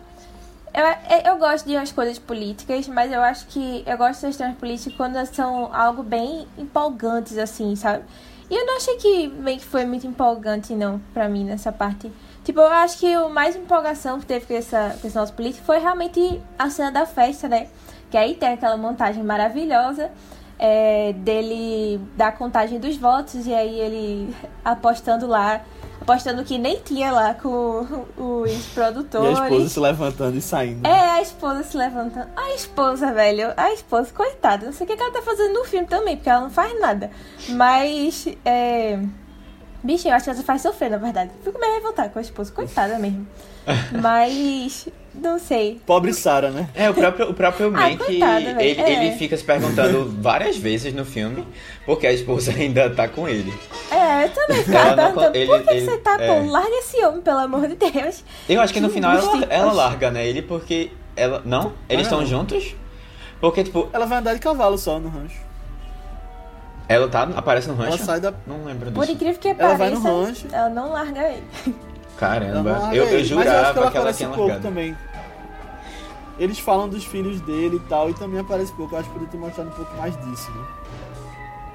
eu, é, eu gosto de umas coisas políticas, mas eu acho que eu gosto das questões políticas quando são algo bem empolgantes, assim, sabe? E eu não achei que meio que foi muito empolgante, não, pra mim, nessa parte. Tipo, eu acho que o mais empolgação que teve com essa questão nossa política foi realmente a cena da festa, né? Que aí tem aquela montagem maravilhosa é, dele da contagem dos votos e aí ele apostando lá, apostando que nem tinha lá com os E a produtores. esposa se levantando e saindo. É, a esposa se levantando. A esposa, velho. A esposa, coitada. Não sei o que que ela tá fazendo no filme também, porque ela não faz nada. Mas, é. Bicho, eu acho que ela faz sofrer, na verdade. Fico meio revoltada com a esposa, coitada mesmo. Mas, não sei. Pobre Sarah, né? É, o próprio, o próprio Ah, ele, É. ele fica se perguntando várias vezes no filme porque a esposa ainda tá com ele. É, eu também Ela ficava perguntando, co- ele- por que, ele- você tá é. com? Larga esse homem, pelo amor de Deus. Eu acho que no final ela, ela larga, né? Ele porque ela. Não? Eles Ah, estão não. juntos? Porque, tipo, Ela vai andar de cavalo só no rancho. ela tá. Aparece no Ela rancho? sai da. Não lembro Por disso. incrível que Ela vai no pareça, rancho. ela não larga ele. Caramba, Ela larga eu, eu ele. Mas jurava eu acho que ela que ela aparece tinha pouco largado. também. Eles falam dos filhos dele e tal, e também aparece pouco. Eu acho que poderia ter mostrado um pouco mais disso, né?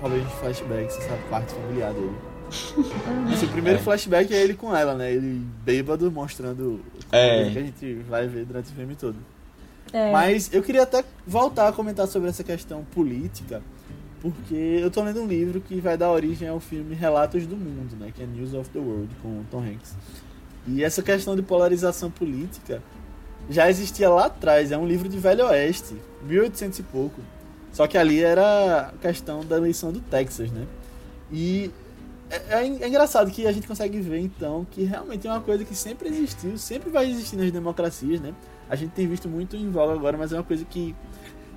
Talvez de flashbacks, essa parte familiar dele. Esse primeiro É. flashback é ele com ela, né? Ele bêbado mostrando É. o que a gente vai ver durante o filme todo. É. Mas eu queria até voltar a comentar sobre essa questão política, porque eu tô lendo um livro que vai dar origem ao filme Relatos do Mundo, né? Que é News of the World, com o Tom Hanks. E essa questão de polarização política já existia lá atrás, é um livro de Velho Oeste, 1800 e pouco. Só que ali era a questão da eleição do Texas, né? E é, é é engraçado que a gente consegue ver então que realmente é uma coisa que sempre existiu, sempre vai existir nas democracias, né? A gente tem visto muito em voga agora, mas é uma coisa que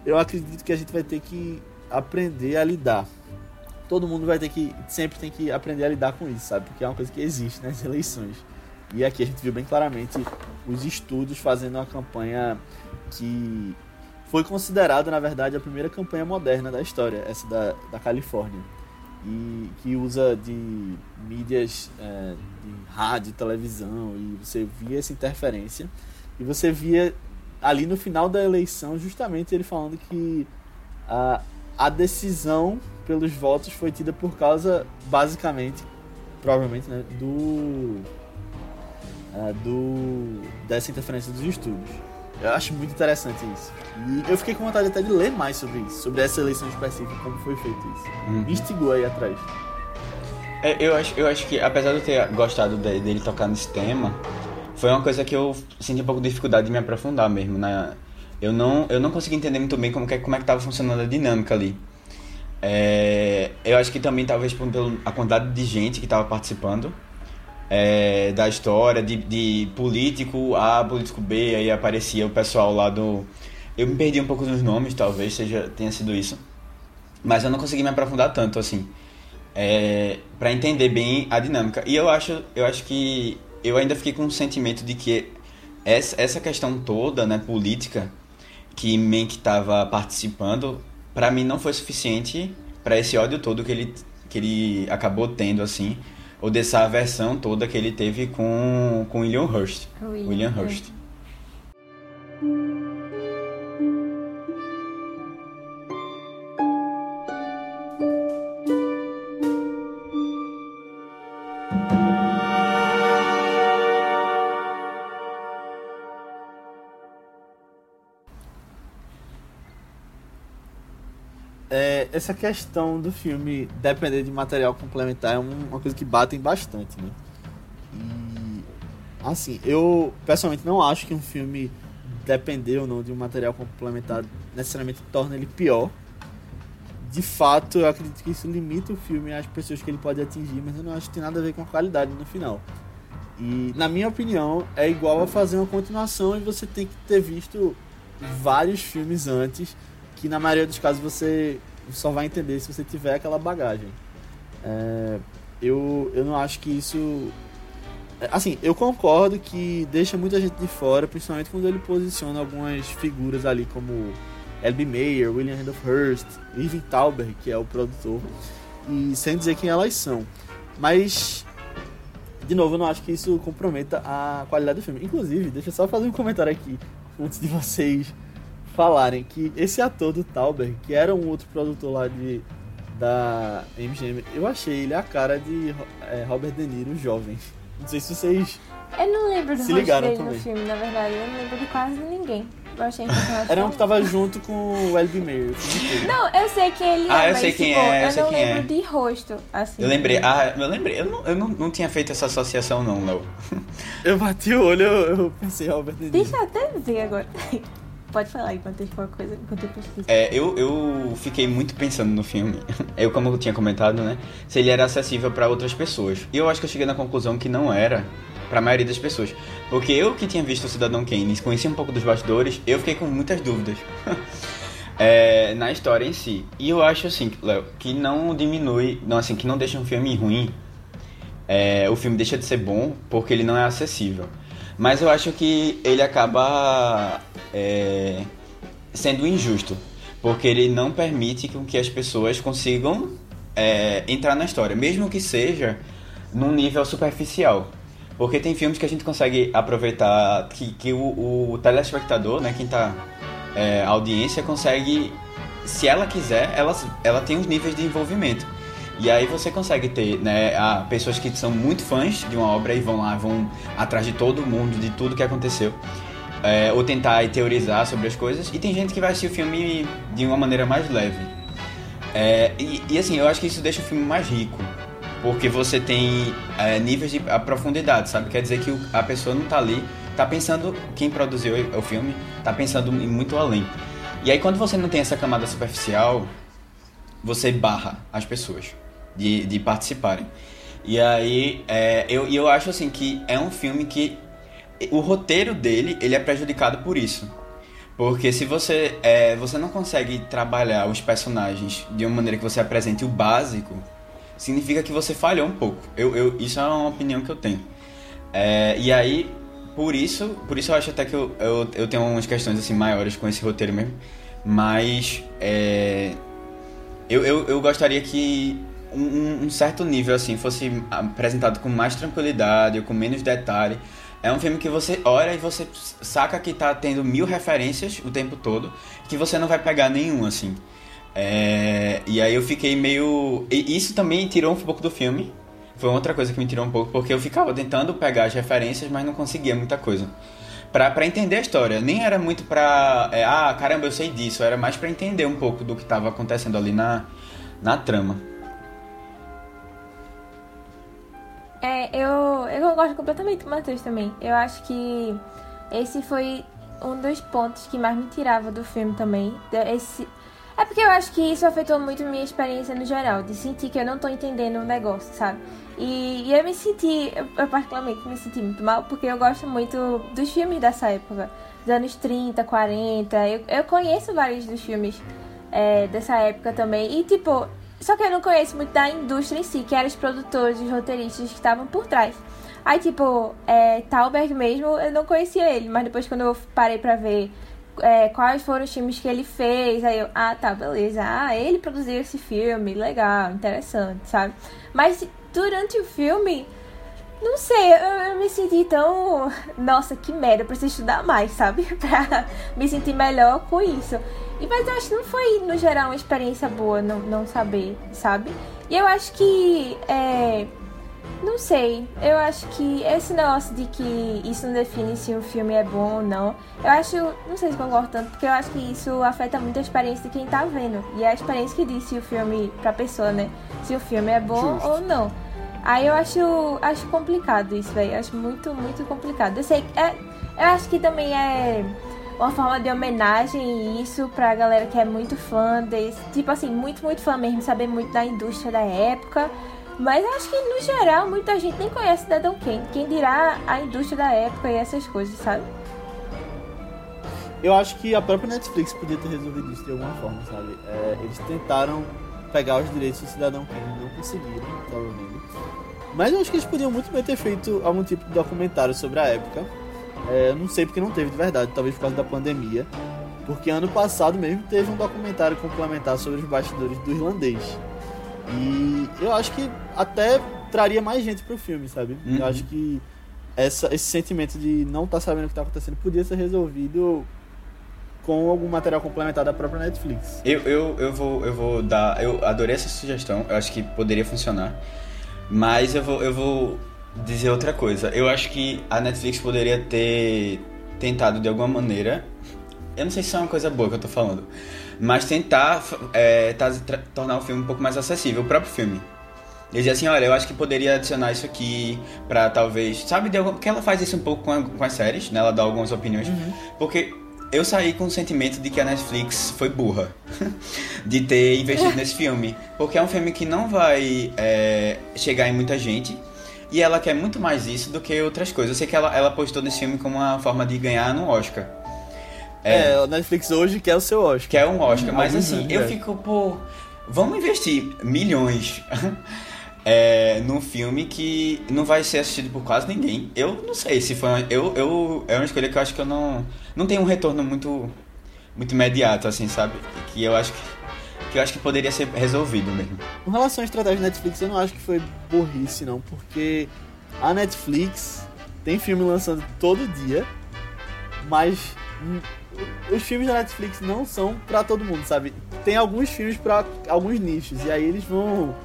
eu acredito que a gente vai ter que aprender a lidar. Todo mundo vai ter que sempre tem que aprender a lidar com isso, sabe? Porque é uma coisa que existe nas eleições. E aqui a gente viu bem claramente os estudos fazendo uma campanha que foi considerada, na verdade, a primeira campanha moderna da história, essa da, da Califórnia. E que usa de mídias é, de rádio, televisão, e você via essa interferência. E você via ali no final da eleição, justamente ele falando que a, a decisão pelos votos foi tida por causa, basicamente, provavelmente, né, do, ah, do dessa interferência dos estudos. Eu acho muito interessante isso. E eu fiquei com vontade até de ler mais sobre isso, sobre essa eleição específica, como foi feito isso. Uhum. Me instigou aí atrás. É, eu, acho, eu acho que, apesar de eu ter gostado de- dele tocar nesse tema, foi uma coisa que eu senti um pouco de dificuldade de me aprofundar mesmo. Né? Eu, não, eu não consegui entender muito bem como, que, como é que estava funcionando a dinâmica ali. É, eu acho que também, talvez, por, pela a quantidade de gente que estava participando é, da história, de, de político A, político B, aí aparecia o pessoal lá do. Eu me perdi um pouco nos nomes, talvez seja, tenha sido isso. Mas eu não consegui me aprofundar tanto, assim é, para entender bem a dinâmica. E eu acho, eu acho que eu ainda fiquei com um sentimento de que essa, essa questão toda, né, política, que Mank estava participando, para mim não foi suficiente para esse ódio todo que ele, que ele acabou tendo, assim, ou dessa aversão toda que ele teve com, com William Hurst. William, William é. Hurst. Essa questão do filme depender de material complementar é um- uma coisa que batem bastante, né? E assim, eu pessoalmente não acho que um filme depender ou não de um material complementar necessariamente torna ele pior. De fato, eu acredito que isso limita o filme às pessoas que ele pode atingir, mas eu não acho que tem nada a ver com a qualidade no final. E, na minha opinião, é igual a fazer uma continuação e você tem que ter visto vários filmes antes, que na maioria dos casos você só vai entender se você tiver aquela bagagem. É, eu, eu não acho que isso. é, Assim, eu concordo que deixa muita gente de fora, principalmente quando ele posiciona algumas figuras ali como L.B. Mayer, William Randolph Hearst, Irving Tauber, que é o produtor, e sem dizer quem elas são. Mas, de novo, eu não acho que isso comprometa a qualidade do filme. Inclusive, deixa eu só fazer um comentário aqui, antes de vocês falarem que esse ator do Tauber, que era um outro produtor lá de da MGM, eu achei ele a cara de é, Robert De Niro jovem. Não sei se vocês. Eu não lembro do Se ligaram dele também. no filme, na verdade. Eu não lembro de quase ninguém. Eu achei Era um que tava junto com o L.B. Mayer. Não, eu sei quem ele Ah, é, eu mas, sei quem tipo, é, eu eu sei não quem lembro é. de rosto, assim. Eu lembrei, ah, eu lembrei, eu não, eu não, não tinha feito essa associação não, Léo. Eu bati o olho, eu, eu pensei Robert De Niro. Deixa eu até ver agora. Pode falar enquanto eu for coisa, enquanto eu pesquiso. É, eu, eu fiquei muito pensando no filme. Eu, como eu tinha comentado, né? Se ele era acessível para outras pessoas. E eu acho que eu cheguei na conclusão que não era para a maioria das pessoas. Porque eu que tinha visto o Cidadão Kane, conhecia um pouco dos bastidores, eu fiquei com muitas dúvidas. É, na história em si. E eu acho assim, Léo, que não diminui, não assim, que não deixa um filme ruim. É, o filme deixa de ser bom porque ele não é acessível. Mas eu acho que ele acaba é, sendo injusto, porque ele não permite que as pessoas consigam é, entrar na história, mesmo que seja num nível superficial. Porque tem filmes que a gente consegue aproveitar, que, que o, o telespectador, né, quem tá é, audiência consegue, se ela quiser, ela, ela tem os níveis de envolvimento. E aí você consegue ter, né, a, pessoas que são muito fãs de uma obra e vão lá, vão atrás de todo mundo, de tudo que aconteceu. É, ou tentar teorizar sobre as coisas. E tem gente que vai assistir o filme de uma maneira mais leve. É, e, e, assim, eu acho que isso deixa o filme mais rico. Porque você tem é, níveis de profundidade, sabe? Quer dizer que a pessoa não tá ali, tá pensando, quem produziu o filme, tá pensando muito além. E aí quando você não tem essa camada superficial, você barra as pessoas de, de participarem. E aí, é, eu, eu acho assim que é um filme que o roteiro dele, ele é prejudicado por isso. Porque se você, é, você não consegue trabalhar os personagens de uma maneira que você apresente o básico, significa que você falhou um pouco. Eu, eu, isso é uma opinião que eu tenho. É, e aí, por isso, por isso eu acho até que eu, eu, eu tenho umas questões assim maiores com esse roteiro mesmo. Mas é, eu, eu, eu gostaria que um, um, certo nível assim fosse apresentado com mais tranquilidade, com menos detalhe. É um filme que você olha e você saca que tá tendo mil referências o tempo todo, que você não vai pegar nenhum, assim. É, e aí eu fiquei meio. E isso também tirou um pouco do filme. Foi outra coisa que me tirou um pouco, porque eu ficava tentando pegar as referências, mas não conseguia muita coisa. Pra, pra entender a história. Nem era muito pra. É, ah, caramba, eu sei disso. Era mais pra entender um pouco do que tava acontecendo ali na, na trama. É, eu, eu concordo completamente com o Matheus também. Eu acho que esse foi um dos pontos que mais me tirava do filme também. Esse, é porque eu acho que isso afetou muito minha experiência no geral, de sentir que eu não tô entendendo o negócio, sabe? E, e eu me senti, eu, particularmente me senti muito mal, porque eu gosto muito dos filmes dessa época, dos anos 30, 40. Eu, eu conheço vários dos filmes é, dessa época também. E tipo, só que eu não conheço muito da indústria em si, que eram os produtores, os roteiristas que estavam por trás. Aí, tipo, é, Talberg mesmo, eu não conhecia ele, mas depois quando eu parei pra ver é, quais foram os filmes que ele fez. Aí eu, ah, tá, beleza. Ah, ele produziu esse filme, legal, interessante, sabe? Mas durante o filme, não sei, eu, eu me senti tão. Nossa, que merda, eu preciso estudar mais, sabe? pra me sentir melhor com isso. E, mas eu acho que não foi, no geral, uma experiência boa não, não saber, sabe? E eu acho que. É, não sei. Eu acho que esse negócio de que isso não define se o filme é bom ou não. Eu acho. Não sei se concordo tanto, porque eu acho que isso afeta muito a experiência de quem tá vendo. E é a experiência que diz se o filme. pra pessoa, né? Se o filme é bom Justo. ou não. Aí eu acho, acho complicado isso, velho. Acho muito, muito complicado. Eu sei. É, eu acho que também é uma forma de homenagem isso pra galera que é muito fã desse. Tipo assim, muito, muito fã mesmo, saber muito da indústria da época. Mas acho que no geral muita gente nem conhece Cidadão Kane. Quem dirá a indústria da época e essas coisas, sabe? Eu acho que a própria Netflix podia ter resolvido isso de alguma forma, sabe? É, eles tentaram pegar os direitos do Cidadão Kane, não conseguiram, provavelmente. Mas eu acho que eles podiam muito bem ter feito algum tipo de documentário sobre a época. É, eu não sei porque não teve de verdade, talvez por causa da pandemia. Porque ano passado mesmo teve um documentário complementar sobre os bastidores do irlandês. E eu acho que até traria mais gente pro filme, sabe? Uhum. Eu acho que essa, esse sentimento de não estar tá sabendo o que tá acontecendo podia ser resolvido com algum material complementar da própria Netflix. Eu, eu, eu, vou, eu vou dar. Eu adorei essa sugestão, eu acho que poderia funcionar. Mas eu vou, eu vou dizer outra coisa. Eu acho que a Netflix poderia ter tentado de alguma maneira. Eu não sei se é uma coisa boa que eu tô falando mas tentar é, tá, tornar o filme um pouco mais acessível, o próprio filme. Dizer assim, olha, eu acho que poderia adicionar isso aqui pra talvez. Sabe, de algum, porque ela faz isso um pouco com, a, com as séries, né? Ela dá algumas opiniões. Uhum. Porque eu saí com o sentimento de que a Netflix foi burra de ter investido nesse filme. Porque é um filme que não vai é, chegar em muita gente. E ela quer muito mais isso do que outras coisas. Eu sei que ela, ela postou nesse filme como uma forma de ganhar no Oscar. É, é, o Netflix hoje quer o seu Oscar. Quer um Oscar, mas assim, eu fico, pô, vamos investir milhões é, num filme que não vai ser assistido por quase ninguém. Eu não sei se foi. Uma, eu, eu, é uma escolha que eu acho que eu não. Não tem um retorno muito. Muito imediato, assim, sabe? Que eu acho que. Que eu acho que poderia ser resolvido mesmo. Com relação à estratégia da Netflix, eu não acho que foi burrice, não, porque a Netflix tem filme lançando todo dia, mas os filmes da Netflix não são para todo mundo, sabe? Tem alguns filmes para alguns nichos e aí eles vão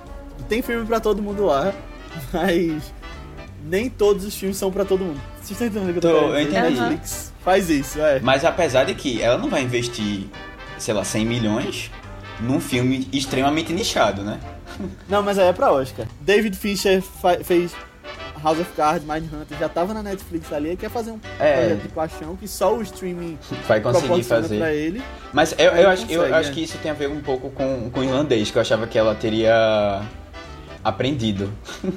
tem filme pra todo mundo lá, mas nem todos os filmes são pra todo mundo. Vocês estão entendendo o que eu tô dizer? entendi. Netflix faz isso, é. Mas apesar de que ela não vai investir, sei lá, 100 milhões num filme extremamente nichado, né? Não, mas aí é pra Oscar. David Fincher fa- fez House of Cards, Mindhunter, já tava na Netflix ali, e quer fazer um É. projeto de paixão que só o streaming Vai conseguir fazer. pra ele. Mas eu, eu, acho, eu consegue, acho né? que isso tem a ver um pouco com, com o irlandês, que eu achava que ela teria aprendido.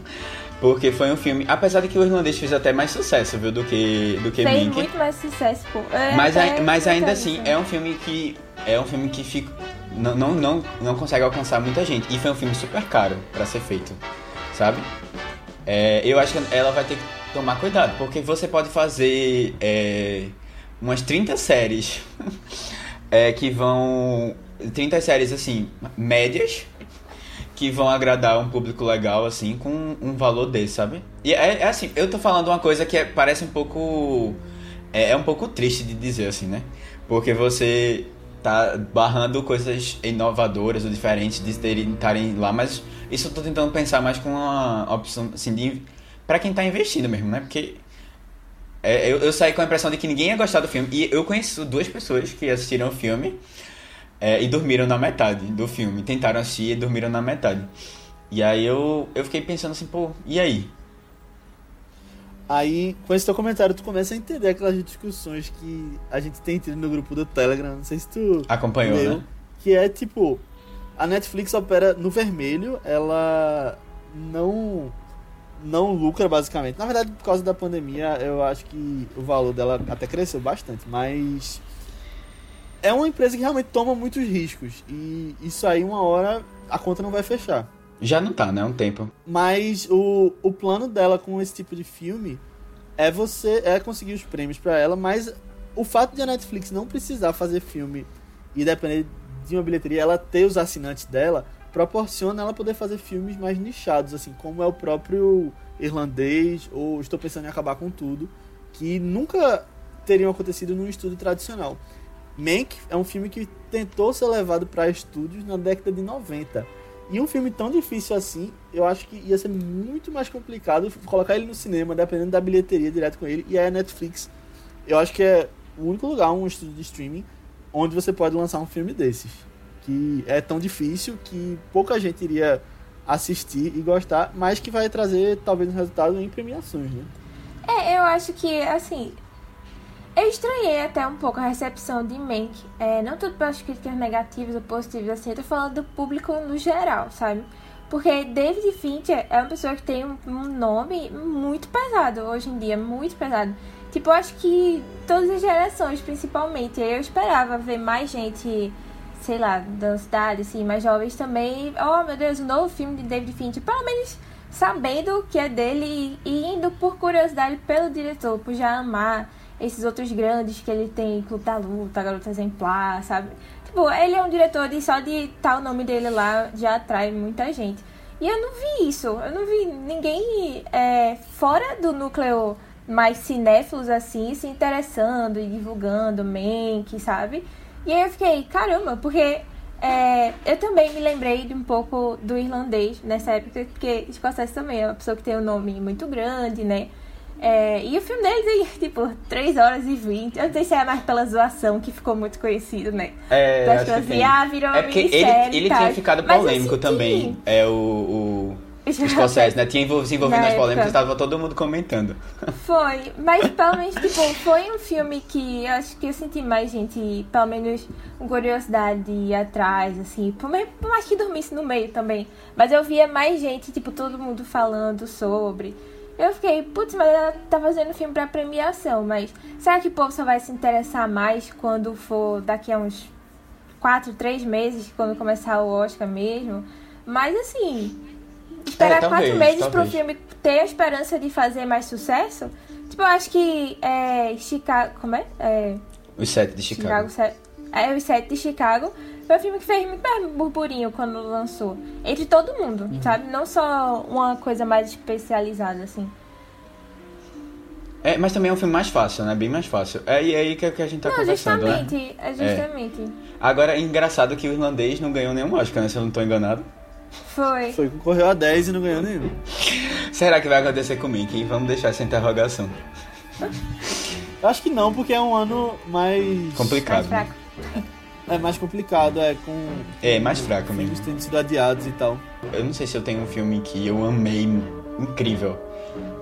Porque foi um filme. Apesar de que o irlandês fez até mais sucesso, viu, do que, do que Fez Mink. muito mais sucesso, pô. É, Mas, ai- mas ainda contando assim, é um filme que. É um filme que fica. Não, não, não, não consegue alcançar muita gente. E foi um filme super caro pra ser feito. Sabe? É, eu acho que ela vai ter que tomar cuidado, porque você pode fazer é, umas 30 séries é, que vão. 30 séries assim, médias, que vão agradar um público legal, assim, com um valor desse, sabe? E é, é assim, eu tô falando uma coisa que é- parece um pouco. É, é um pouco triste de dizer, assim, né? Porque você tá barrando coisas inovadoras ou diferentes de estarem lá, mas isso eu tô tentando pensar mais com uma opção, assim, de. Pra quem tá investindo mesmo, né? Porque. é, eu, eu saí com a impressão de que ninguém ia gostar do filme. E eu conheço duas pessoas que assistiram o filme é, e dormiram na metade do filme. Tentaram assistir e dormiram na metade. E aí eu, eu fiquei pensando assim, pô, e aí? Aí, com esse teu comentário, tu começa a entender aquelas discussões que a gente tem tido no grupo do Telegram. Não sei se tu Acompanhou, leu, né? Que é tipo, a Netflix opera no vermelho, ela não não lucra basicamente. Na verdade, por causa da pandemia, eu acho que o valor dela até cresceu bastante, mas é uma empresa que realmente toma muitos riscos e isso aí uma hora a conta não vai fechar. Já não tá, né? Um tempo. Mas o, o plano dela com esse tipo de filme é você é conseguir os prêmios pra ela, mas o fato de a Netflix não precisar fazer filme e depender de uma bilheteria, ela ter os assinantes dela, proporciona ela poder fazer filmes mais nichados, assim, como é o próprio irlandês ou Estou Pensando em Acabar com Tudo, que nunca teriam acontecido num estúdio tradicional. Mank é um filme que tentou ser levado para estúdios na década de 90. E um filme tão difícil assim, eu acho que ia ser muito mais complicado colocar ele no cinema, dependendo da bilheteria direto com ele. E aí a Netflix, eu acho que é o único lugar, um estúdio de streaming, onde você pode lançar um filme desses. Que é tão difícil que pouca gente iria assistir e gostar, mas que vai trazer talvez um resultado em premiações, né? É, eu acho que, assim. Eu estranhei até um pouco a recepção de Mank. É, não tudo pelas críticas negativas ou positivas, assim, eu tô falando do público no geral, sabe? Porque David Fincher é uma pessoa que tem um, um nome muito pesado hoje em dia, muito pesado. Tipo, eu acho que todas as gerações, principalmente, eu esperava ver mais gente, sei lá, da cidade, assim, mais jovens também. Oh, meu Deus, o novo filme de David Fincher, pelo menos sabendo que é dele e indo por curiosidade pelo diretor, por já amar esses outros grandes que ele tem, Clube da Luta, Garota Exemplar, sabe? Tipo, ele é um diretor e só de estar o nome dele lá já atrai muita gente. E eu não vi isso, eu não vi ninguém é, fora do núcleo mais cinéfilos assim se interessando e divulgando Mank, sabe? E aí eu fiquei, caramba, porque é, eu também me lembrei de um pouco do irlandês nessa época, porque Scorsese também é uma pessoa que tem um nome muito grande, né? É, e o filme dele tem, tipo, 3 horas e 20. Eu não sei se é mais pela zoação que ficou muito conhecido, né? É, Das acho que pessoas assim, ah, virou uma É porque ele, ele tinha ficado polêmico senti- também. É o, o, Scorsese, né? Tinha se envolvido Na nas polêmicas, estava todo mundo comentando. Foi, mas pelo menos, tipo, foi um filme que eu acho que eu senti mais gente, pelo menos, curiosidade atrás, assim, por mais que dormisse no meio também. Mas eu via mais gente, tipo, todo mundo falando sobre. Eu fiquei, putz, mas ela tá fazendo filme pra premiação, mas será que o povo só vai se interessar mais quando for daqui a uns quatro, três meses, quando começar o Oscar mesmo? Mas assim, esperar É, talvez, quatro meses talvez. pro filme ter a esperança de fazer mais sucesso? Tipo, eu acho que é, Chicago. Como é? é Os sete de Chicago. se- é, os sete de Chicago. Foi um filme que fez muito mais burburinho quando lançou. Entre todo mundo, Uhum. sabe? Não só uma coisa mais especializada, assim. É, mas também é um filme mais fácil, né? Bem mais fácil. É e aí que, que a gente tá não, conversando, né? justamente. É justamente. Agora, é engraçado que o irlandês não ganhou nenhum Oscar, né? Se eu não tô enganado. Foi. Foi, concorreu a 10 e não ganhou nenhum. Será que vai acontecer com o Mickey? Vamos deixar essa interrogação. Eu acho que não, porque é um ano mais. Mais Complicado. né? É mais complicado, é com É, mais fraco mesmo. filmes tendo sido adiados e tal. Eu não sei se eu tenho um filme que eu amei incrível.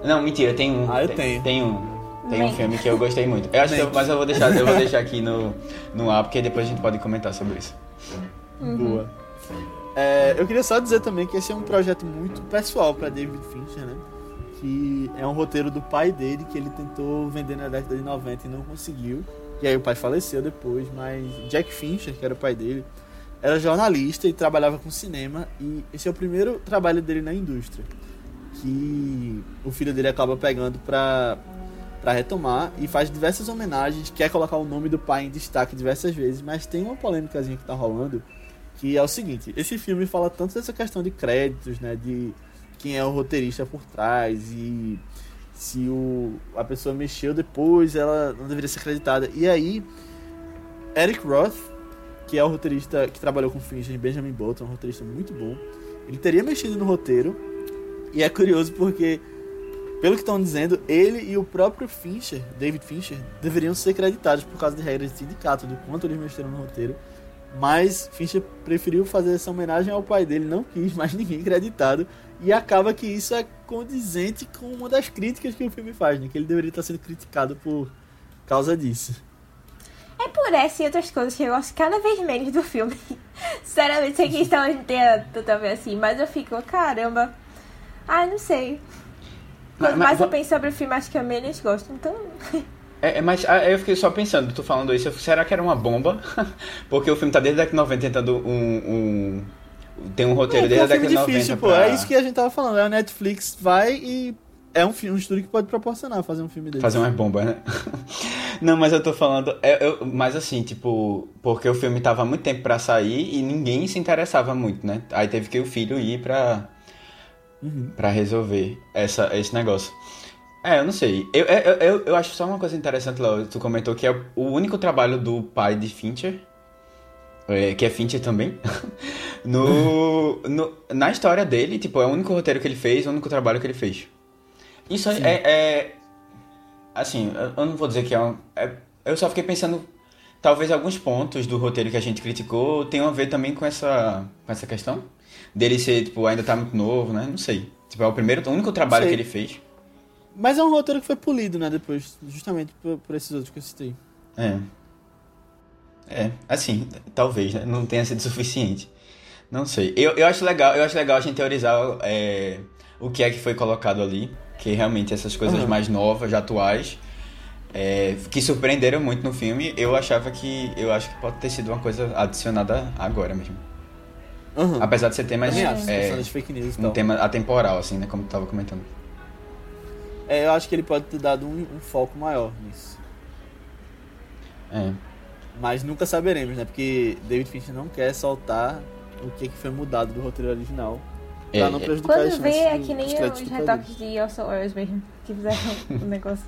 Não, mentira, tem um. Ah, eu tem, tenho. Tem um. Tem um filme que eu gostei muito. Eu acho que eu- mas eu vou deixar, eu vou deixar aqui no, no ar, porque depois a gente pode comentar sobre isso. Boa. É, eu queria só dizer também que esse é um projeto muito pessoal pra David Fincher, né? Que é um roteiro do pai dele que ele tentou vender na década de 90 e não conseguiu. E aí o pai faleceu depois, mas Jack Fincher, que era o pai dele, era jornalista e trabalhava com cinema e esse é o primeiro trabalho dele na indústria. Que o filho dele acaba pegando pra, pra retomar e faz diversas homenagens, quer colocar o nome do pai em destaque diversas vezes, mas tem uma polêmicazinha que tá rolando que é o seguinte, esse filme fala tanto dessa questão de créditos, né, de quem é o roteirista por trás e se o, a pessoa mexeu depois, ela não deveria ser acreditada. E aí, Eric Roth, que é o roteirista que trabalhou com Fincher, Benjamin Bolton, um roteirista muito bom, ele teria mexido no roteiro e é curioso porque pelo que estão dizendo, ele e o próprio Fincher, David Fincher, deveriam ser creditados por causa de regras de sindicato, do quanto eles mexeram no roteiro. Mas Fincher preferiu fazer essa homenagem ao pai dele, não quis mais ninguém creditado. E acaba que isso é condizente com uma das críticas que o filme faz, né? Que ele deveria estar sendo criticado por causa disso. É por essa e outras coisas que eu gosto cada vez menos do filme. Sinceramente, sei que estão entendendo também assim, mas eu fico, caramba. Ah, não sei. Mas- Quanto mas mais eu penso sobre o filme, acho que eu menos gosto. Então. É, é, mas ah, eu fiquei só pensando, tu falando isso, eu- será que era uma bomba? Porque o filme tá desde a década de 90 tentando um. um tem um roteiro é, desde a é um filme década de 90. difícil, pô. pra- É isso que a gente tava falando. A Netflix vai e é um, filme, um estúdio que pode proporcionar fazer um filme desse. Fazer umas bombas, né? Não, mas eu tô falando. é, eu- mas assim, tipo, porque o filme tava muito tempo pra sair e ninguém se interessava muito, né? Aí teve que o filho ir pra. Uhum. pra resolver essa, esse negócio. É, eu não sei. Eu, eu, eu, eu acho só uma coisa interessante, Léo. Tu comentou que é o único trabalho do pai de Fincher. É, que é Fincher também. no, no, na história dele, tipo, é o único roteiro que ele fez, o único trabalho que ele fez. Isso é, é- Assim, eu- não vou dizer que é um. é- eu só fiquei pensando. Talvez alguns pontos do roteiro que a gente criticou tenham a ver também com essa, com essa questão. Dele ser, tipo, ainda tá muito novo, né? Não sei. Tipo, é o primeiro, o único trabalho que ele fez. Mas é um roteiro que foi polido, né? Depois, justamente por, por esses outros que eu citei. É. É, assim, talvez, né? Não tenha sido suficiente. Não sei. Eu, eu acho legal, eu acho legal a gente teorizar é, o que é que foi colocado ali. Que realmente essas coisas Uhum. mais novas, atuais, é, que surpreenderam muito no filme, eu achava que. Eu acho que pode ter sido uma coisa adicionada agora mesmo. Uhum. Apesar de ser temas. É, fake news um tal. tema atemporal, assim, né? Como tu tava comentando. É, eu acho que ele pode ter dado um, um foco maior nisso. É. Mas nunca saberemos, né? Porque David Fincher não quer soltar o que, que foi mudado do roteiro original. Pra É, não é. prejudicar Quando vê, é que nem os retoques de Orson Welles mesmo, que fizeram o negócio.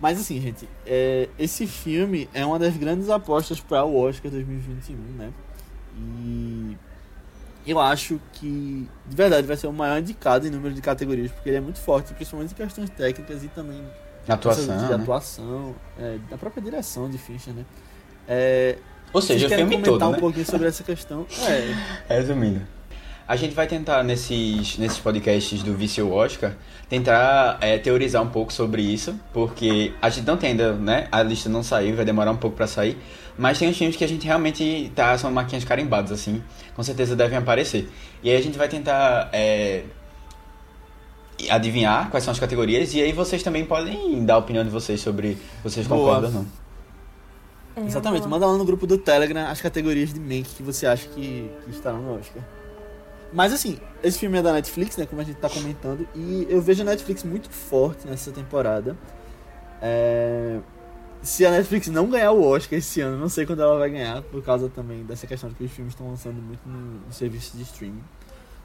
Mas assim, gente, é, esse filme é uma das grandes apostas para o Oscar 2021, né? E eu acho que, de verdade, vai ser o maior indicado em número de categorias, porque ele é muito forte, principalmente em questões técnicas e também Atuação. de né? atuação, é, da própria direção de Fincher, né? É, Ou seja, o filme comentar todo, um né? pouquinho sobre essa questão? É, Resumindo. A gente vai tentar, nesses, nesses podcasts do Vício Oscar, tentar é, teorizar um pouco sobre isso, porque a gente não tem ainda, né? A lista não saiu, vai demorar um pouco pra sair. Mas tem uns filmes que a gente realmente tá, são maquinhas carimbadas, assim, com certeza devem aparecer. E aí a gente vai tentar é, adivinhar quais são as categorias, e aí vocês também podem dar a opinião de vocês sobre se vocês concordam ou não. É, exatamente. boa. Manda lá no grupo do Telegram as categorias de Mank que você acha que, que estarão no Oscar. Mas assim, esse filme é da Netflix, né? Como a gente tá comentando. E eu vejo a Netflix muito forte nessa temporada. É... Se a Netflix não ganhar o Oscar esse ano, não sei quando ela vai ganhar, por causa também dessa questão de que os filmes estão lançando muito no, serviço de streaming.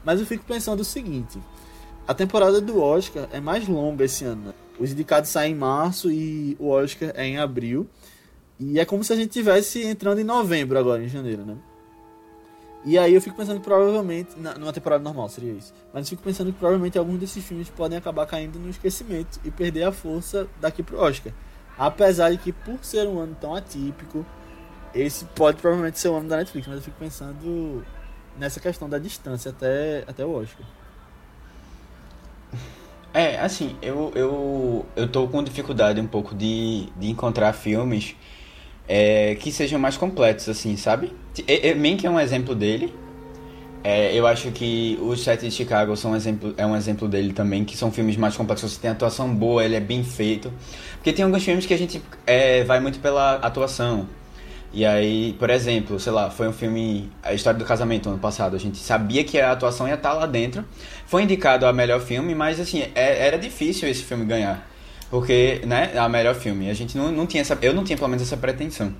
Mas eu fico pensando o seguinte: a temporada do Oscar é mais longa esse ano. Né? Os indicados saem em março e o Oscar é em abril. E é como se a gente tivesse entrando em novembro agora, em janeiro, né? E aí eu fico pensando que provavelmente, na, numa temporada normal seria isso, mas eu fico pensando que provavelmente alguns desses filmes podem acabar caindo no esquecimento e perder a força daqui pro Oscar. Apesar de que por ser um ano tão atípico, esse pode provavelmente ser o ano da Netflix, mas eu fico pensando nessa questão da distância até, até o Oscar. É, assim, eu, eu, eu tô com dificuldade um pouco de, de encontrar filmes é, que sejam mais completos, assim, sabe? Mank é um exemplo dele. É, eu acho que Os Sete de Chicago são um exemplo, é um exemplo dele também, que são filmes mais complexos. Você tem atuação boa, ele é bem feito. Porque tem alguns filmes que a gente é, vai muito pela atuação. E aí, por exemplo, sei lá, foi um filme, A História do Casamento, ano passado. A gente sabia que a atuação ia estar lá dentro. Foi indicado a melhor filme, mas assim, é, era difícil esse filme ganhar. Porque, né, é a melhor filme. A gente não, não tinha essa. Eu não tinha pelo menos essa pretensão.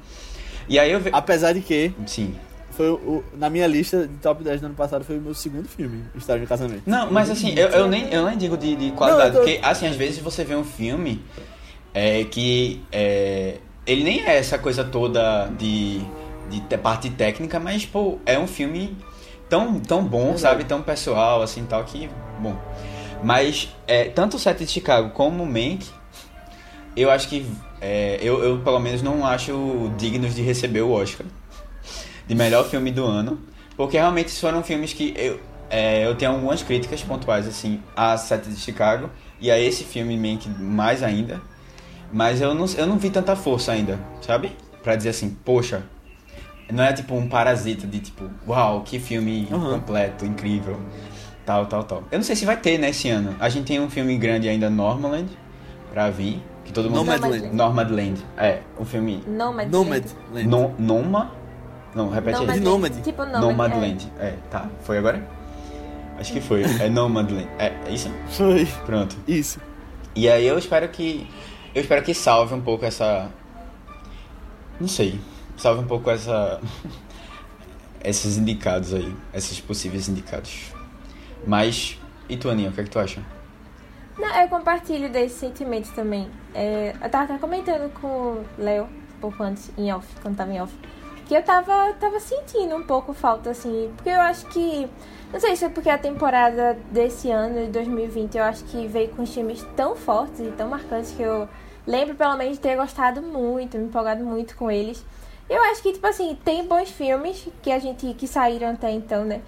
E aí eu ve... Apesar de que. Sim. Foi o, na minha lista de top 10 do ano passado foi o meu segundo filme, História de Casamento. Não, mas assim, eu, eu, nem, eu nem digo de, de qualidade, não, tô... porque assim, às vezes você vê um filme é, que é, ele nem é essa coisa toda de, de parte técnica, mas, pô, é um filme tão, tão bom, sabe? Tão pessoal, assim, tal, que, bom. Mas, é, tanto o Sete de Chicago como o Mank, eu acho que, é, eu, eu, pelo menos, não acho dignos de receber o Oscar de melhor filme do ano, porque realmente foram filmes que eu, é, eu tenho algumas críticas pontuais, assim, a Sete de Chicago e a esse filme Mank mais ainda, mas eu não, eu não vi tanta força ainda, sabe? Pra dizer assim, poxa, não é tipo um parasita de tipo, uau, que filme uhum. completo, incrível, tal, tal, tal. Eu não sei se vai ter, né, esse ano. A gente tem um filme grande ainda, Normaland, pra vir. Que todo mundo... Nomadland. Nomadland. É, um filme... Nomadland. Nomadland. No, Noma... Não, repete aí. Nomad. Tipo Nomad. Nomadland. É. é, tá. Foi agora? Acho que foi. É Nomadland. É, é isso? Foi. Pronto. Isso. E aí eu espero que eu espero que salve um pouco essa. Não sei. Salve um pouco essa. esses indicados aí. Esses possíveis indicados. Mas. E tu, Aninha, o que é que tu acha? Não, eu compartilho desse sentimento também. É, eu tava até comentando com o Léo, um pouco antes, em off, quando tava em off, que eu tava, tava sentindo um pouco falta, assim, porque eu acho que. Não sei se é porque a temporada desse ano, de 2020, eu acho que veio com times tão fortes e tão marcantes que eu lembro pelo menos de ter gostado muito, me empolgado muito com eles. Eu acho que, tipo assim, tem bons filmes que a gente que saíram até então, né?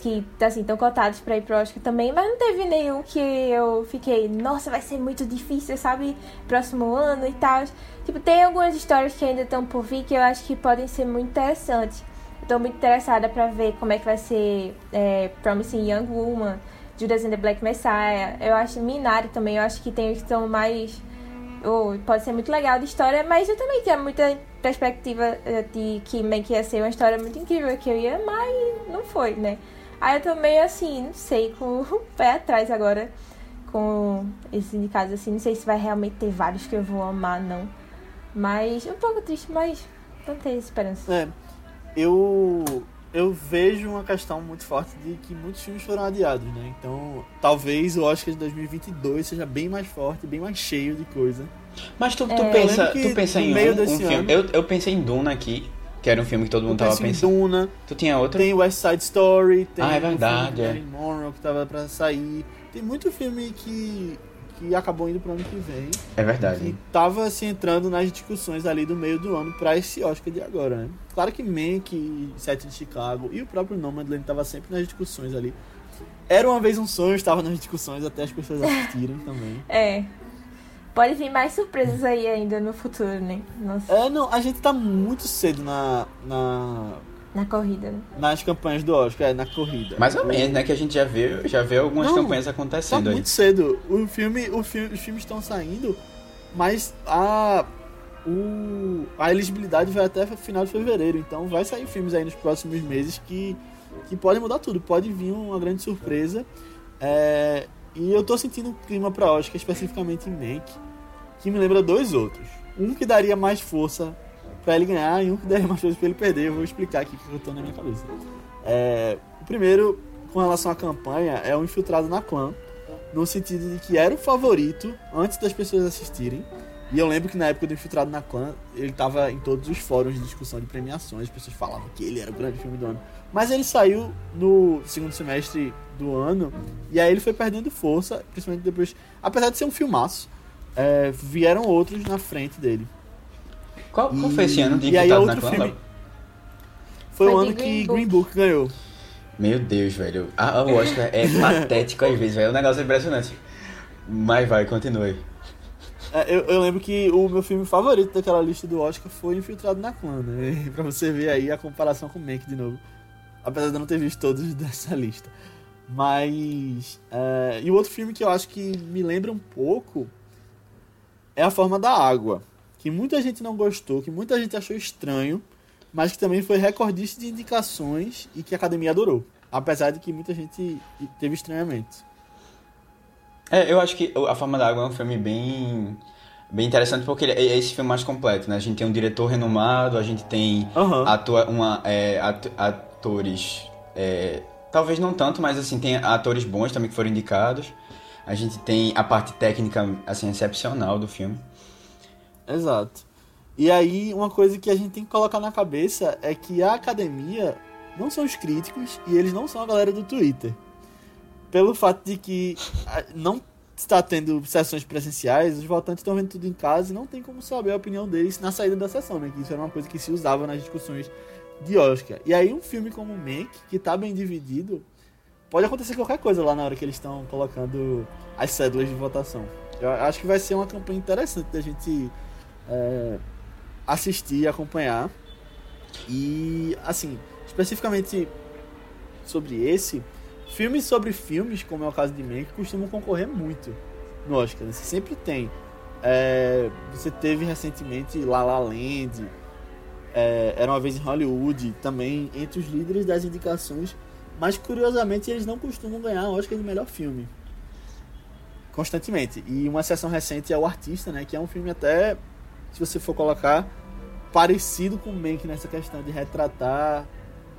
Que, assim, estão cotados pra ir pro Oscar também, mas não teve nenhum que eu fiquei, nossa, vai ser muito difícil, sabe? Próximo ano e tal. Tipo, tem algumas histórias que ainda estão por vir que eu acho que podem ser muito interessantes. Estou muito interessada para ver como é que vai ser é, Promising Young Woman, Judas and the Black Messiah. Eu acho Minari também, eu acho que tem os que estão mais ou pode ser muito legal de história, mas eu também tinha muita perspectiva eh, de que meio que ia ser uma história muito incrível que eu ia amar e não foi, né? Aí eu tô meio assim, não sei, com o pé atrás agora com esses indicados assim, não sei se vai realmente ter vários que eu vou amar, não. Mas um pouco triste, mas não tenho esperança. É, eu eu vejo uma questão muito forte de que muitos filmes foram adiados, né? Então, talvez o Oscar de 2022 seja bem mais forte, bem mais cheio de coisa. Mas tu, tu é. pensa, tu pensa em um, um filme. Eu, eu pensei em Duna aqui, que era um filme que todo mundo tava pensando. Duna. Tu tinha outro? Tem West Side Story, tem ah, é verdade, um filme é. Monroe que tava para sair. Tem muito filme que que acabou indo pro ano que vem. É verdade. E tava se assim, entrando nas discussões ali do meio do ano para esse Oscar de agora, né? Claro que Mank, Sete de Chicago e o próprio Nomadland tava sempre nas discussões ali. Era uma vez um sonho, estava nas discussões até as pessoas assistirem também. É. Pode vir mais surpresas aí ainda no futuro, né? Nossa. É, não, a gente tá muito cedo na, na na corrida, né? Nas campanhas do Oscar, é, na corrida. Mais ou menos, né? Que a gente já vê, já vê algumas Não, campanhas acontecendo tá aí. muito cedo. O filme, o filme, os filmes estão saindo, mas a, o, a elegibilidade vai até final de fevereiro. Então vai sair filmes aí nos próximos meses que que pode mudar tudo, pode vir uma grande surpresa. É, e eu tô sentindo um clima pra Oscar, especificamente em Mank, que me lembra dois outros. Um que daria mais força para ele ganhar e um que daria mais força para ele perder. Eu vou explicar aqui o que eu tô na minha cabeça. É, o primeiro, com relação à campanha, é o Infiltrado na Clã, no sentido de que era o favorito antes das pessoas assistirem. E eu lembro que na época do Infiltrado na Clã, ele tava em todos os fóruns de discussão de premiações, as pessoas falavam que ele era o grande filme do ano. Mas ele saiu no segundo semestre do ano, e aí ele foi perdendo força, principalmente depois. Apesar de ser um filmaço, é, vieram outros na frente dele. Qual, qual foi esse ano de e aí na outro filme. Foi, o ano de que Green Green Book. Book ganhou. Meu Deus, velho. Ah, o Oscar é patético às vezes, velho. É um negócio impressionante. Mas vai, continue. É, eu, eu lembro que o meu filme favorito daquela lista do Oscar foi Infiltrado na Clã, né? pra você ver aí a comparação com Mank de novo. Apesar de eu não ter visto todos dessa lista. Mas. é, e o outro filme que eu acho que me lembra um pouco é A Forma da Água. Que muita gente não gostou, que muita gente achou estranho, mas que também foi recordista de indicações e que a academia adorou. Apesar de que muita gente teve estranhamento. É, eu acho que A Forma da Água é um filme bem, bem interessante porque ele é esse filme mais completo, né? A gente tem um diretor renomado, a gente tem Aham. atua, uma, é, at- atores, é, talvez não tanto, mas assim, tem atores bons também que foram indicados. A gente tem a parte técnica, assim, excepcional do filme. Exato. E aí, uma coisa que a gente tem que colocar na cabeça é que a academia não são os críticos e eles não são a galera do Twitter. Pelo fato de que não está tendo sessões presenciais, os votantes estão vendo tudo em casa e não tem como saber a opinião deles na saída da sessão, né? Que isso era uma coisa que se usava nas discussões de Oscar. E aí, um filme como Mank, que tá bem dividido, pode acontecer qualquer coisa lá na hora que eles estão colocando as cédulas de votação. Eu acho que vai ser uma campanha interessante da gente é, assistir, acompanhar. E, assim, especificamente sobre esse, filmes sobre filmes, como é o caso de Mank, costumam concorrer muito no Oscar. Né? Você sempre tem. É, você teve recentemente La La Land, é, Era uma vez em Hollywood, também entre os líderes das indicações, mas curiosamente eles não costumam ganhar Oscar de melhor filme. Constantemente. E uma exceção recente é O Artista, né? Que é um filme até, se você for colocar, parecido com o Mank nessa questão de retratar,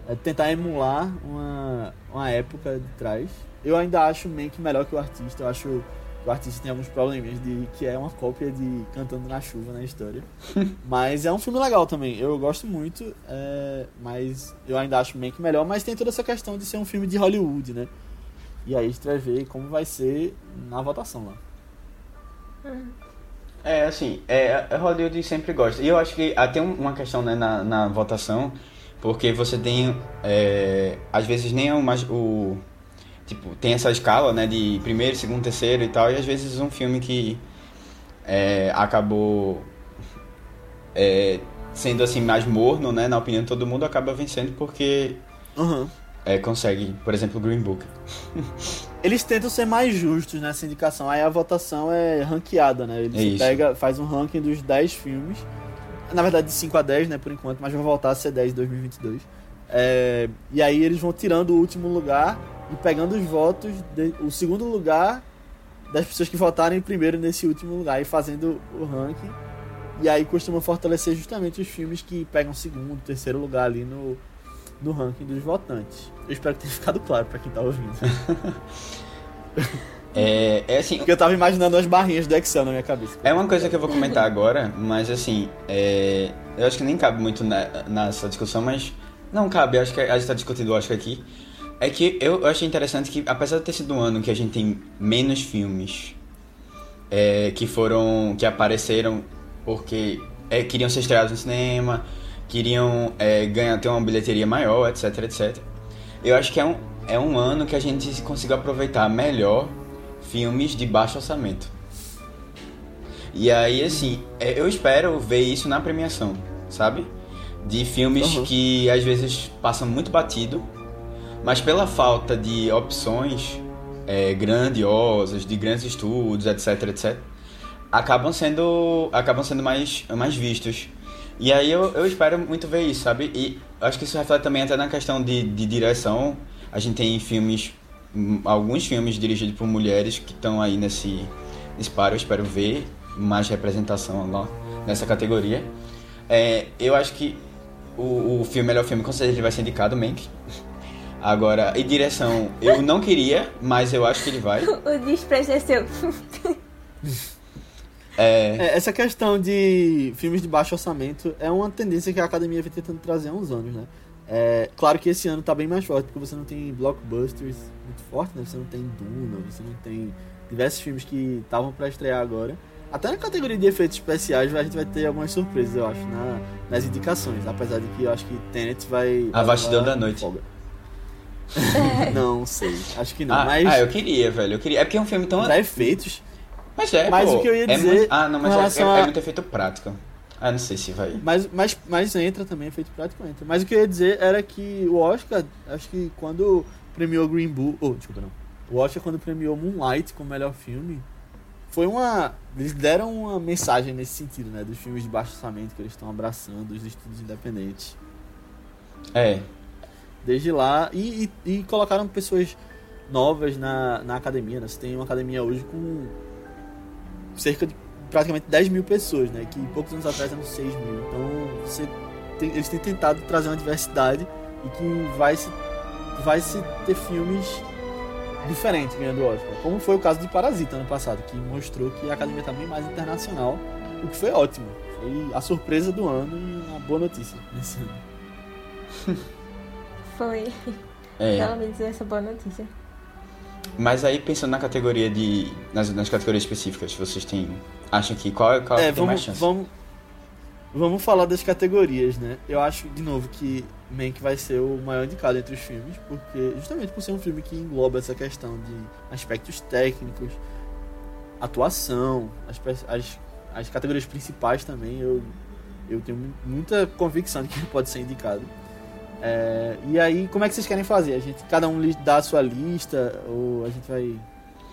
é, tentar emular uma, uma época de trás. Eu ainda acho o Mank melhor que o Artista. Eu acho o Artista tem alguns probleminhas de que é uma cópia de Cantando na Chuva na história. mas é um filme legal também. Eu gosto muito, é, mas eu ainda acho o Mank melhor. Mas tem toda essa questão de ser um filme de Hollywood, né? E aí a gente vai ver como vai ser na votação lá. É, assim, é, a Hollywood sempre gosta. E eu acho que até um- uma questão né, na, na votação, porque você tem, é, às vezes nem é o mais, o, tipo, tem essa escala, né, de primeiro, segundo, terceiro e tal, e às vezes um filme que é, acabou é, sendo, assim, mais morno, né, na opinião de todo mundo, acaba vencendo porque Aham. é, consegue, por exemplo, o Green Book. Eles tentam ser mais justos nessa indicação. Aí a votação é ranqueada, né? Ele É pega, faz um ranking dos 10 filmes. Na verdade, de 5 a 10, né, por enquanto, mas vai voltar a ser 10 em 2022. É, e aí eles vão tirando o último lugar e pegando os votos, de- o segundo lugar das pessoas que votarem primeiro nesse último lugar e fazendo o ranking. E aí costuma fortalecer justamente os filmes que pegam segundo, terceiro lugar ali no, no ranking dos votantes. Eu espero que tenha ficado claro pra quem tá ouvindo. É, é assim, Porque eu tava imaginando as barrinhas do Excel na minha cabeça. É uma coisa que eu vou comentar agora, mas assim, é, eu acho que nem cabe muito na- nessa discussão, mas não cabe, acho que a gente está discutindo, acho que aqui. É que eu, achei interessante que, apesar de ter sido um ano que a gente tem menos filmes é, que foram. que apareceram porque é, queriam ser estreados no cinema, queriam é, ganhar, ter uma bilheteria maior, etc, etc. Eu acho que é um, é um ano que a gente conseguiu aproveitar melhor filmes de baixo orçamento. E aí, assim, é, eu espero ver isso na premiação, sabe? De filmes Uhum. que às vezes passam muito batido, mas pela falta de opções é, grandiosas, de grandes estudos, etc, etc, acabam sendo, acabam sendo mais, mais vistos. E aí eu, eu espero muito ver isso, sabe? E acho que isso reflete também até na questão de, de direção. A gente tem filmes, hum, alguns filmes dirigidos por mulheres que estão aí nesse, nesse par, eu espero ver mais representação lá nessa categoria. É, eu acho que o, o filme melhor filme com certeza ele vai ser indicado, Mank. Agora, e direção, eu não queria, mas eu acho que ele vai. o desprezo é seu. É... É, essa questão de filmes de baixo orçamento é uma tendência que a academia vem tentando trazer há uns anos, né? É, claro que esse ano tá bem mais forte, porque você não tem blockbusters muito fortes, né? Você não tem Duna, você não tem diversos filmes que estavam para estrear agora. Até na categoria de efeitos especiais a gente vai ter algumas surpresas, eu acho, na, nas indicações. Apesar de que eu acho que Tenet vai. A vastidão da noite. não sei, acho que não. Ah, mas... ah, eu queria, velho. Eu queria. É porque é um filme tão. Pra efeitos. Mas é, mas pô, o que eu ia é dizer. muito... Ah, não, mas é, é, a... é muito efeito prático. Ah, não sei se vai. Mas, mas, mas entra também, efeito prático entra. Mas o que eu ia dizer era que o Oscar, acho que quando premiou Green Bull. Oh, desculpa, não. O Oscar, quando premiou Moonlight como melhor filme, foi uma. Eles deram uma mensagem nesse sentido, né? Dos filmes de baixo orçamento que eles estão abraçando, os estudos independentes. É. Desde lá. E, e, e, colocaram pessoas novas na, na academia, né? Você tem uma academia hoje com cerca de praticamente 10 mil pessoas, né? Que poucos anos atrás eram 6 mil. Então você tem, eles têm tentado trazer uma diversidade e que vai se, vai se ter filmes diferentes ganhando Oscar. Como foi o caso de Parasita ano passado, que mostrou que a academia está bem mais internacional, o que foi ótimo. Foi a surpresa do ano e uma boa notícia nesse ano. Foi. É. Pelo menos essa boa notícia. Mas aí pensando na categoria de. nas, nas categorias específicas, vocês têm. acham que qual, qual é, tem vamos, mais chance? Vamos, vamos falar das categorias, né? Eu acho, de novo, que Mank vai ser o maior indicado entre os filmes, porque justamente por ser um filme que engloba essa questão de aspectos técnicos, atuação, as, as, as categorias principais também, eu, eu tenho muita convicção de que ele pode ser indicado. É, e aí, como é que vocês querem fazer? A gente, cada um dá a sua lista ou a gente vai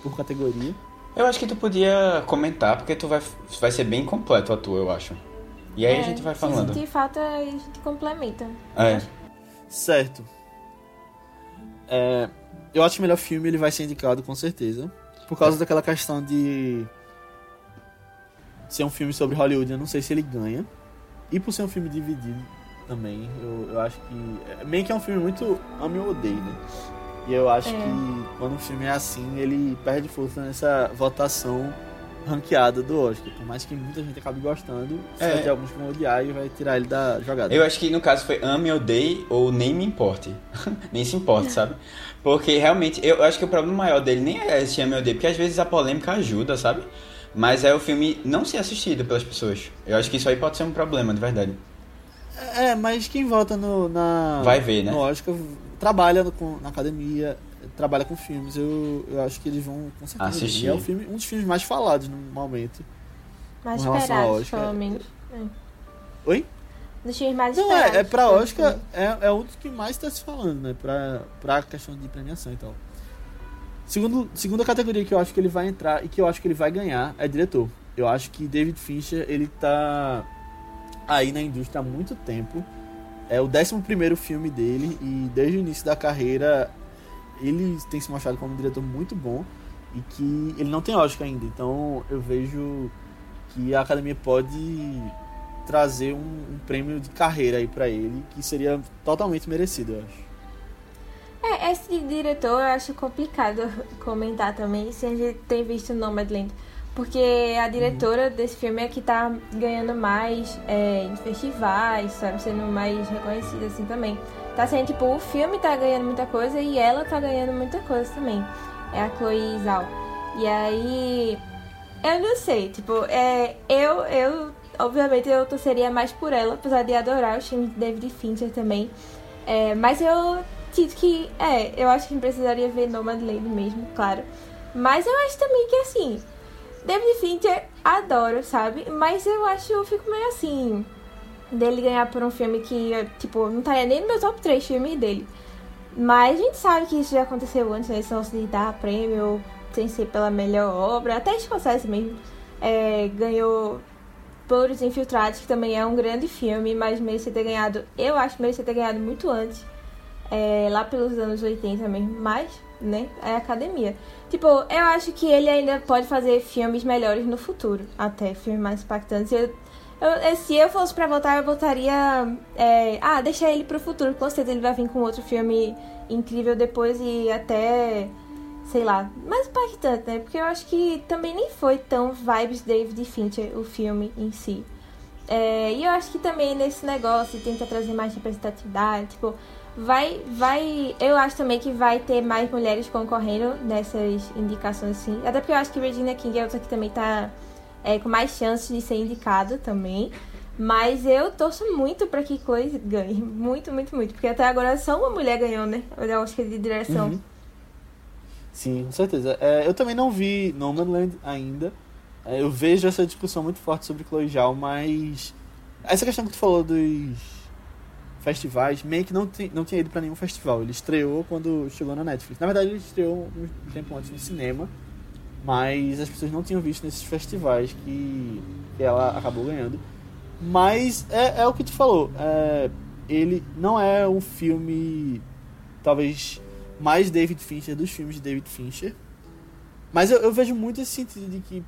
por categoria? Eu acho que tu podia comentar, porque tu vai, vai ser bem completo a tua, eu acho. E aí é, a gente vai falando. Se sentir falta, a gente complementa. É. Certo. É, eu acho que o melhor filme ele vai ser indicado com certeza. Por causa daquela questão de ser um filme sobre Hollywood, eu não sei se ele ganha. E por ser um filme dividido, também. Eu, eu acho que. É, meio que é um filme muito ame ou odeio, né? E eu acho é. que quando um filme é assim, ele perde força nessa votação ranqueada do Oscar. Por mais que muita gente acabe gostando, é. vai ter alguns que vão odiar e vai tirar ele da jogada. Eu acho que no caso foi ame, odeie ou nem me importe. nem se importe, sabe? Porque realmente, eu acho que o problema maior dele nem é esse ame ou odeie, porque às vezes a polêmica ajuda, sabe? Mas é o filme não ser assistido pelas pessoas. Eu acho que isso aí pode ser um problema, de verdade. É, mas quem vota no, na. Vai ver, né? No Oscar trabalha com, na academia, trabalha com filmes. Eu, eu acho que eles vão com certeza. Assistir. é o filme, um dos filmes mais falados no momento. Mais esperados, pelo menos. É. Oi? Dos filmes mais Não, esperados. é, é pra Oscar, é, é um dos que mais está se falando, né? Pra, pra questão de premiação e tal. Segundo, segunda categoria que eu acho que ele vai entrar e que eu acho que ele vai ganhar é diretor. Eu acho que David Fincher, ele tá aí na indústria há muito tempo. É o 11 filme dele e desde o início da carreira ele tem se mostrado como um diretor muito bom e que ele não tem Oscar ainda. Então eu vejo que a academia pode trazer um, um prêmio de carreira aí para ele que seria totalmente merecido, eu acho. É, esse diretor eu acho complicado comentar também, se a gente tem visto Nomadland. Porque a diretora desse filme é que tá ganhando mais é, em festivais, sabe? Sendo mais reconhecida assim também. Tá sendo tipo, o filme tá ganhando muita coisa e ela tá ganhando muita coisa também. É a Chloe Zhao. E aí. Eu não sei, tipo, é, eu, eu. Obviamente eu torceria mais por ela, apesar de adorar o filme de David Fincher também. É, mas eu sinto que. É, eu acho que precisaria ver Nomadland mesmo, claro. Mas eu acho também que assim David Fincher, adoro, sabe? Mas eu acho, eu fico meio assim, dele ganhar por um filme que, tipo, não estaria nem no meu top 3 filmes dele. Mas a gente sabe que isso já aconteceu antes, né? Só se dar prêmio sem ser pela melhor obra. Até Scorsese mesmo é, ganhou por Os Infiltrados, que também é um grande filme, mas merecia ter ganhado, eu acho que merecia ter ganhado muito antes, é, lá pelos anos 80 mesmo, mas, né, é academia. Tipo, eu acho que ele ainda pode fazer filmes melhores no futuro, até filmes mais impactantes. Eu, eu, se eu fosse pra votar, eu votaria. É, ah, deixa ele pro futuro, com certeza ele vai vir com outro filme incrível depois e até sei lá, mais impactante, né? Porque eu acho que também nem foi tão vibes David Fincher o filme em si. É, e eu acho que também nesse negócio de tentar trazer mais representatividade, tipo, vai, vai. Eu acho também que vai ter mais mulheres concorrendo nessas indicações, sim. Até porque eu acho que Virginia King é outra que também tá é, com mais chances de ser indicada também. Mas eu torço muito pra que Chloe ganhe. Muito, muito, muito. Porque até agora só uma mulher ganhou, né? Eu acho que é de direção. Uhum. Sim, com certeza. É, eu também não vi Nomadland ainda. É, eu vejo essa discussão muito forte sobre Chloe Zhao, mas essa questão que tu falou dos festivais, meio que não, não tinha ido para nenhum festival. Ele estreou quando chegou na Netflix. Na verdade, ele estreou um tempo antes no cinema, mas as pessoas não tinham visto nesses festivais que, que ela acabou ganhando. Mas é, é o que tu falou. É, ele não é um filme, talvez mais David Fincher dos filmes de David Fincher. Mas eu, eu vejo muito esse sentido de que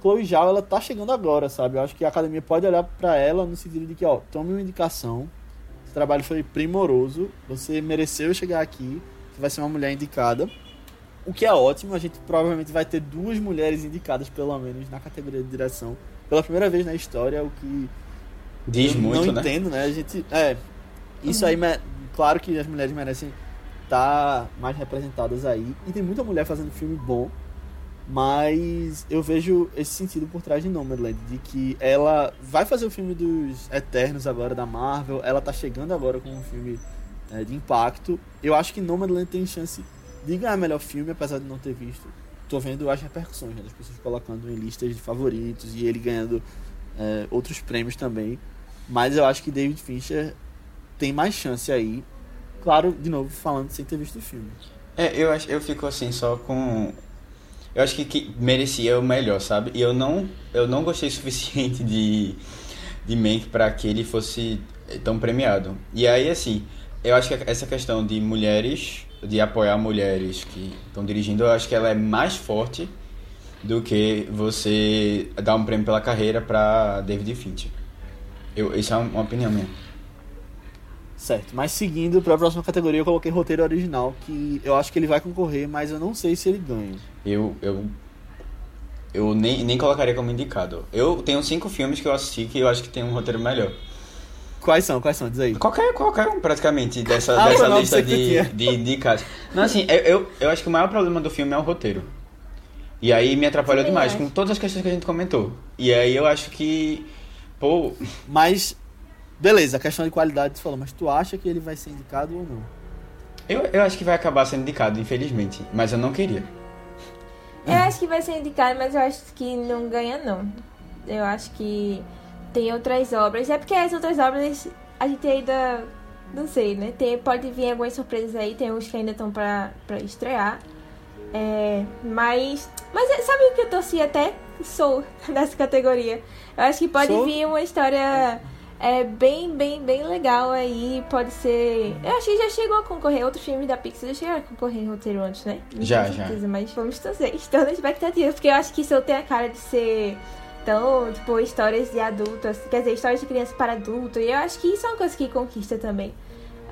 Chloe Zhao, ela tá chegando agora, sabe? Eu acho que a academia pode olhar para ela no sentido de que, ó, tome uma indicação. Esse trabalho foi primoroso, você mereceu chegar aqui, você vai ser uma mulher indicada. O que é ótimo, a gente provavelmente vai ter duas mulheres indicadas, pelo menos, na categoria de direção. Pela primeira vez na história, o que. Diz muito, não né? entendo, né? A gente. É. Isso aí, claro que as mulheres merecem tá mais representadas aí. E tem muita mulher fazendo filme bom. Mas eu vejo esse sentido por trás de Nomadland, de que ela vai fazer o filme dos Eternos agora da Marvel, ela tá chegando agora com um filme é, de impacto. Eu acho que Nomadland tem chance de ganhar melhor filme, apesar de não ter visto. Tô vendo as repercussões, né, das pessoas colocando em listas de favoritos e ele ganhando é, outros prêmios também. Mas eu acho que David Fincher tem mais chance aí Claro, de novo, falando sem ter visto o filme. É, eu, acho, eu fico assim só com. Eu acho que, que merecia o melhor, sabe? E eu não, eu não gostei o suficiente de, de Mank para que ele fosse tão premiado. E aí, assim, eu acho que essa questão de mulheres, de apoiar mulheres que estão dirigindo, eu acho que ela é mais forte do que você dar um prêmio pela carreira para David Fincher. Eu, isso é uma opinião minha. Certo, mas seguindo para a próxima categoria, eu coloquei roteiro original, que eu acho que ele vai concorrer, mas eu não sei se ele ganha. Eu, eu, eu nem, nem colocaria como indicado. Eu tenho cinco filmes que eu assisti que eu acho que tem um roteiro melhor. Quais são? Quais são? Diz aí. Qualquer, qualquer um, praticamente, dessa, ah, dessa lista de, de indicados. Não, assim, eu, eu, eu acho que o maior problema do filme é o roteiro. E aí me atrapalhou demais, com todas as questões que a gente comentou. E aí eu acho que, pô... Mas Beleza, a questão de qualidade você falou, mas tu acha que ele vai ser indicado ou não? Eu, eu acho que vai acabar sendo indicado, infelizmente. Mas eu não queria. Eu acho que vai ser indicado, mas eu acho que não ganha, não. Eu acho que tem outras obras. É porque as outras obras a gente ainda. Não sei, né? Tem, pode vir algumas surpresas aí, tem uns que ainda estão pra, pra estrear. É, mas. Mas sabe o que eu torci até? Sou nessa categoria. Eu acho que pode Sou? vir uma história é bem, bem, bem legal aí. Pode ser. Eu acho que já chegou a concorrer. Outros filmes da Pixar já chegaram a concorrer em roteiro antes, né? Não já, já. Mas vamos torcer. Estou na expectativa. Porque eu acho que isso eu tenho a cara de ser. Então, tipo, histórias de adultos, quer dizer, histórias de criança para adulto. E eu acho que isso é uma coisa que conquista também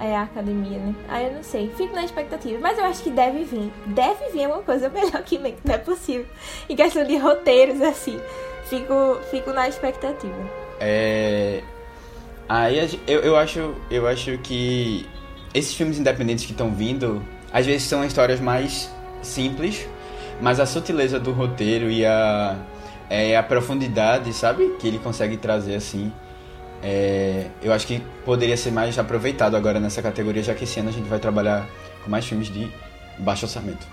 é, a academia, né? Aí eu não sei, fico na expectativa. Mas eu acho que deve vir. Deve vir uma coisa melhor que Mank, não é possível. Em questão de roteiros, assim. Fico, fico na expectativa. É, Aí eu, eu, acho, eu acho que esses filmes independentes que estão vindo, às vezes são histórias mais simples, mas a sutileza do roteiro e a, é, a profundidade, sabe? Que ele consegue trazer assim. É, eu acho que poderia ser mais aproveitado agora nessa categoria, já que esse ano a gente vai trabalhar com mais filmes de baixo orçamento.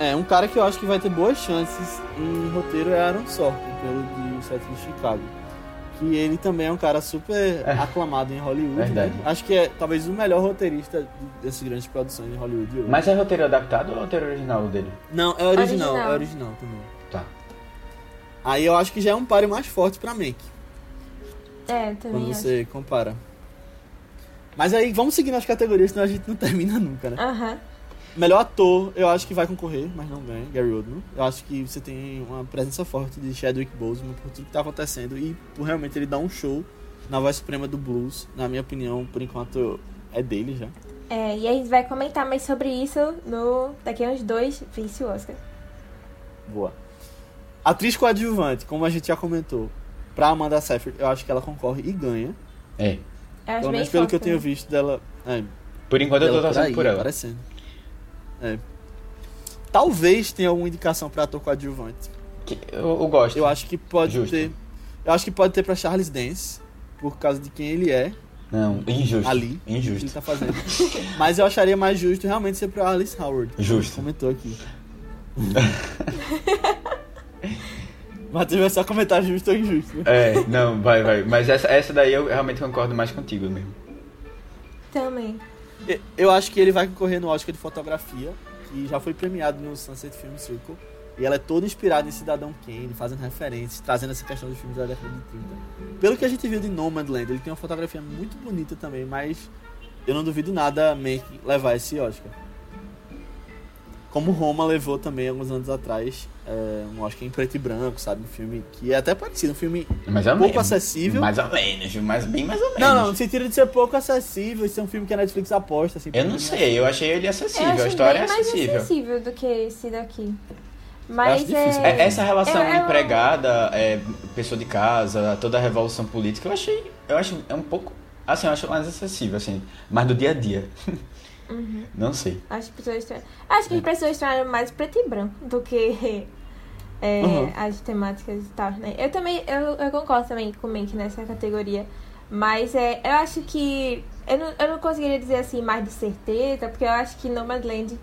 É, um cara que eu acho que vai ter boas chances em roteiro é Aaron Sorkin, pelo de Sete de Chicago que ele também é um cara super é. aclamado em Hollywood. Né? Acho que é talvez o melhor roteirista dessas grandes produções em Hollywood. Hoje. Mas é roteiro adaptado ou é roteiro original dele? Não, é original, original. é original também. Tá. Aí eu acho que já é um páreo mais forte pra Mank, É, também quando acho. você compara. Mas aí, vamos seguir nas categorias, senão a gente não termina nunca, né? Aham. Melhor ator, eu acho que vai concorrer, mas não ganha, Gary Oldman. Eu acho que você tem uma presença forte de Chadwick Boseman por tudo que tá acontecendo e por realmente ele dar um show na voz suprema do blues. Na minha opinião, por enquanto, é dele já. É, e a gente vai comentar mais sobre isso no daqui a uns dois vice Oscar. Boa. Atriz coadjuvante, como a gente já comentou, pra Amanda Seyfried, eu acho que ela concorre e ganha. É. Eu acho Pelo menos pelo que eu forte tenho visto dela. É, Por enquanto eu tô torcendo aí, por ela. Aparecendo. É. Talvez tenha alguma indicação pra ator coadjuvante. Que- Eu, eu gosto. Eu acho que pode Justo. ter. Eu acho que pode ter pra Charles Dance, por causa de quem ele é, Não, injusto. ali, ele Injusto. tá fazendo. Mas eu acharia mais justo realmente ser pra Alice Howard. como Justo. Comentou aqui. Matheus vai só comentar justo ou injusto. É, não, vai, vai. Mas essa, essa daí eu realmente concordo mais contigo mesmo. Também. Eu acho que ele vai concorrer no Oscar de fotografia, que já foi premiado no Sunset Film Circle. E ela é toda inspirada em Cidadão Kane, fazendo referências, trazendo essa questão dos filmes da década de 30. Pelo que a gente viu de Nomadland, ele tem uma fotografia muito bonita também, mas eu não duvido nada a levar esse Oscar. Como Roma levou também alguns anos atrás, é, um Oscar em preto e branco, sabe? Um filme que é até parecido, um filme Mais ou pouco menos. acessível. Mais ou menos, mas bem mais ou menos. Não, não, no sentido de ser pouco acessível e ser um filme que a Netflix aposta. Assim, Eu não sei, eu achei ele acessível. A história é bem mais acessível. acessível do que esse daqui. Mas é... É, Essa relação é- é empregada, é, pessoa de casa, toda a revolução política, eu achei. Eu acho é um pouco. Assim, eu acho mais acessível, assim. Mais do dia a dia. Uhum. Não sei. Acho que pessoas estranham. Acho que É. as pessoas estranham mais preto e branco do que é, Uhum. as temáticas e tal, né? Eu também, eu, eu concordo também com o Mank nessa categoria. Mas é, eu acho que. Eu não, eu não conseguiria dizer assim mais de certeza, porque eu acho que Nomadland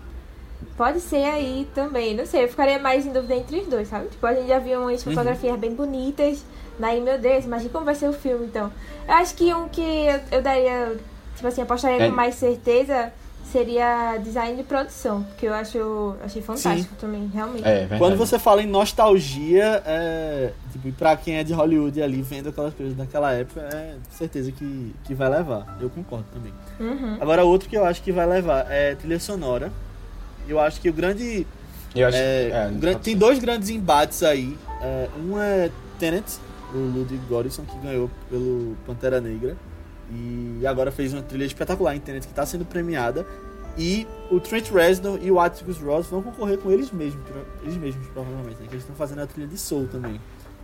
pode ser aí também. Não sei, eu ficaria mais em dúvida entre os dois, sabe? Tipo, a gente já viu umas Uhum. fotografias bem bonitas. Daí, meu Deus, imagina como vai ser o filme, então. Eu acho que um que eu, eu daria, tipo assim, apostaria É. com mais certeza seria design de produção, porque eu acho achei fantástico também, realmente. É, verdade. Quando você fala em nostalgia, é, tipo, pra quem é de Hollywood ali vendo aquelas coisas daquela época, é certeza que, que vai levar. Eu concordo também. Uhum. Agora, outro que eu acho que vai levar é trilha sonora. Eu acho que o grande. Eu acho é, é, tem dois grandes embates aí. É, um é Tenet, o Ludwig Göransson, que ganhou pelo Pantera Negra. E agora fez uma trilha espetacular em Tenet, que está sendo premiada. E o Trent Reznor e o Atticus Ross vão concorrer com eles mesmos, eles mesmos provavelmente, né? Que eles estão fazendo a trilha de Soul também.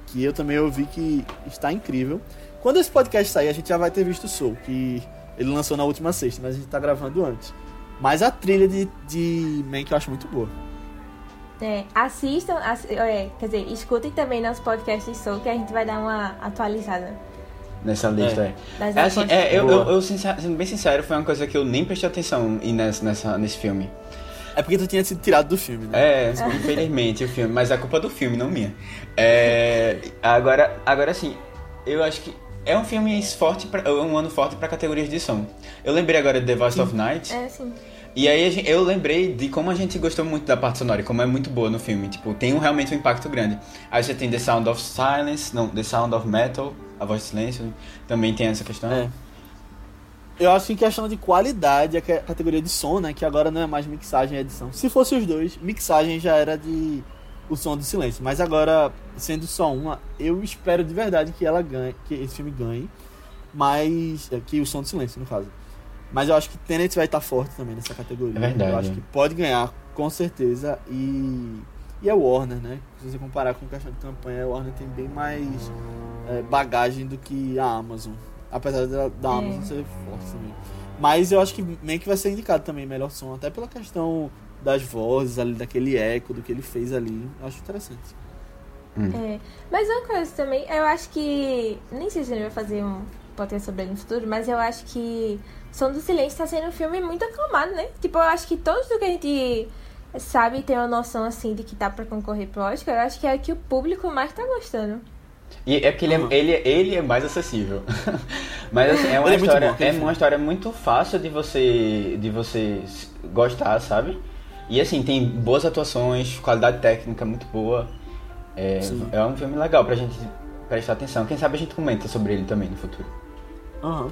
Que eu também ouvi que está incrível. Quando esse podcast sair, a gente já vai ter visto Soul, que ele lançou na última sexta, mas a gente tá gravando antes. Mas a trilha de, de Mank eu acho muito boa. É, assistam, assi- é, quer dizer, escutem também nosso podcast de Soul, que a gente vai dar uma atualizada. Nessa lista, é. Das É assim, é, eu, eu, eu sincer- sendo bem sincero, foi uma coisa que eu nem prestei atenção em nessa, nessa, nesse filme. É porque tu tinha sido tirado do filme, né? É, infelizmente o filme, mas é culpa do filme, não minha. É, agora, agora sim, eu acho que é um filme forte, pra, é um ano forte pra categorias de som. Eu lembrei agora de The Voice of Night, É, sim. E aí gente- eu lembrei de como a gente gostou muito da parte sonora, como é muito boa no filme. Tipo, tem um, realmente um impacto grande. Aí você tem The Sound of Silence, não, The Sound of Metal, A Voz do Silêncio, também tem essa questão. É. Eu acho que em questão de qualidade, a ca- categoria de som, né? Que agora não é mais mixagem e edição. Se fosse os dois, mixagem já era de o som do silêncio. Mas agora, sendo só uma, eu espero de verdade que ela ganhe, que esse filme ganhe. Mas. é, Que o som do silêncio, no caso. Mas eu acho que Tenet vai estar forte também nessa categoria. É verdade, Eu acho é. que pode ganhar, com certeza. E. E é Warner, né? Se você comparar com questão de campanha, a Warner tem bem mais é, bagagem do que a Amazon. Apesar da, da É. Amazon ser forte também. Mas eu acho que meio que vai ser indicado também melhor som, até pela questão das vozes ali, daquele eco, do que ele fez ali. Eu acho interessante. É. Mas uma coisa também, eu acho que. Nem sei se a gente vai fazer um podcast sobre ele no futuro, mas eu acho que Som do Silêncio tá sendo um filme muito aclamado, né? Tipo, eu acho que todos do que a gente sabe e tem uma noção assim de que tá pra concorrer pro Oscar, eu acho que é o que o público mais tá gostando. E é porque ele, Uhum. é, ele, ele é mais acessível. Mas assim, é uma é história, bom, é uma história muito fácil de você de você gostar, sabe? E assim, tem boas atuações, qualidade técnica muito boa. É, Sim. é um filme legal pra gente prestar atenção. Quem sabe a gente comenta sobre ele também no futuro. Aham.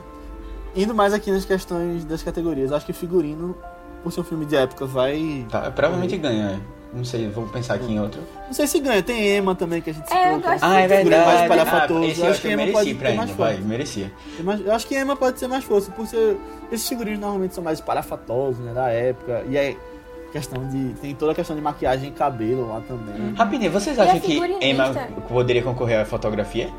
Indo mais aqui nas questões das categorias, acho que figurino, por ser um filme de época, vai. Tá, provavelmente ganha. é. Não sei, vou pensar aqui em outro. Não sei se ganha. Tem Emma também que a gente É, citou. que gosto Ah, é mais verdade. espalhafatoso. Ah, esse eu acho que Emma mereci pode pra ter mais vai, merecia. Mais- Eu acho que Emma pode ser mais força, por ser. Esses figurinos normalmente são mais espalhafatosos, né? Da época. E aí, questão de. Tem toda a questão de maquiagem e cabelo lá também. Rapidinho, vocês acham que? Emma poderia concorrer à fotografia?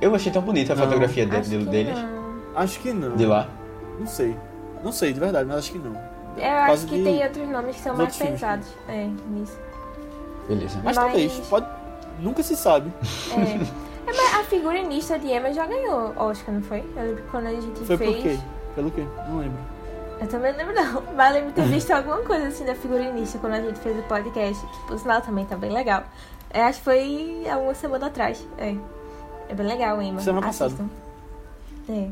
Eu achei tão bonita a Não. fotografia de, Acho de- que deles, não. Acho que não. de lá. Não sei. Não sei, de verdade, mas acho que não. Eu acho que de- tem outros nomes que são mais né? pesados. É, nisso. Beleza. Mas, Mas- talvez. Pode. Nunca se sabe. É. É, mas a figurinista de Emma já ganhou Oscar, não foi? Eu lembro que quando a gente Foi fez. por quê? Pelo quê? Não lembro. Eu também não lembro não. Mas eu lembro de ter visto alguma coisa assim da figurinista quando a gente fez o podcast. Que por sinal também tá bem legal. É, acho que foi há uma semana atrás. É. É bem legal, Emma. Semana passada. Assistam. É.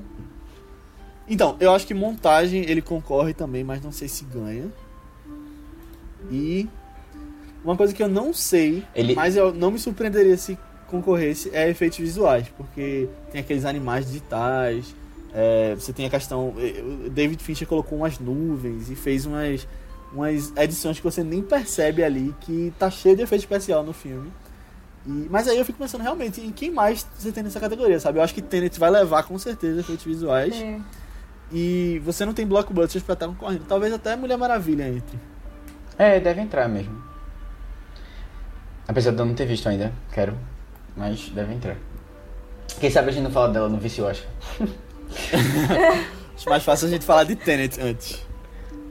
Então, eu acho que montagem ele concorre também, mas não sei se ganha. E uma coisa que eu não sei, Ele- mas eu não me surpreenderia se concorresse é efeitos visuais, porque tem aqueles animais digitais, é, você tem a questão. O David Fincher colocou umas nuvens e fez umas, umas edições que você nem percebe ali que tá cheio de efeito especial no filme. E- mas aí eu fico pensando realmente em quem mais você tem nessa categoria, sabe? Eu acho que Tenet vai levar com certeza efeitos visuais. é. E você não tem blockbusters pra estar concorrendo. Talvez até Mulher Maravilha entre. É, deve entrar mesmo. Apesar de eu não ter visto ainda, quero. Mas deve entrar. Quem sabe a gente não fala dela no Vício Oscar. Acho mais fácil a gente falar de Tenet antes.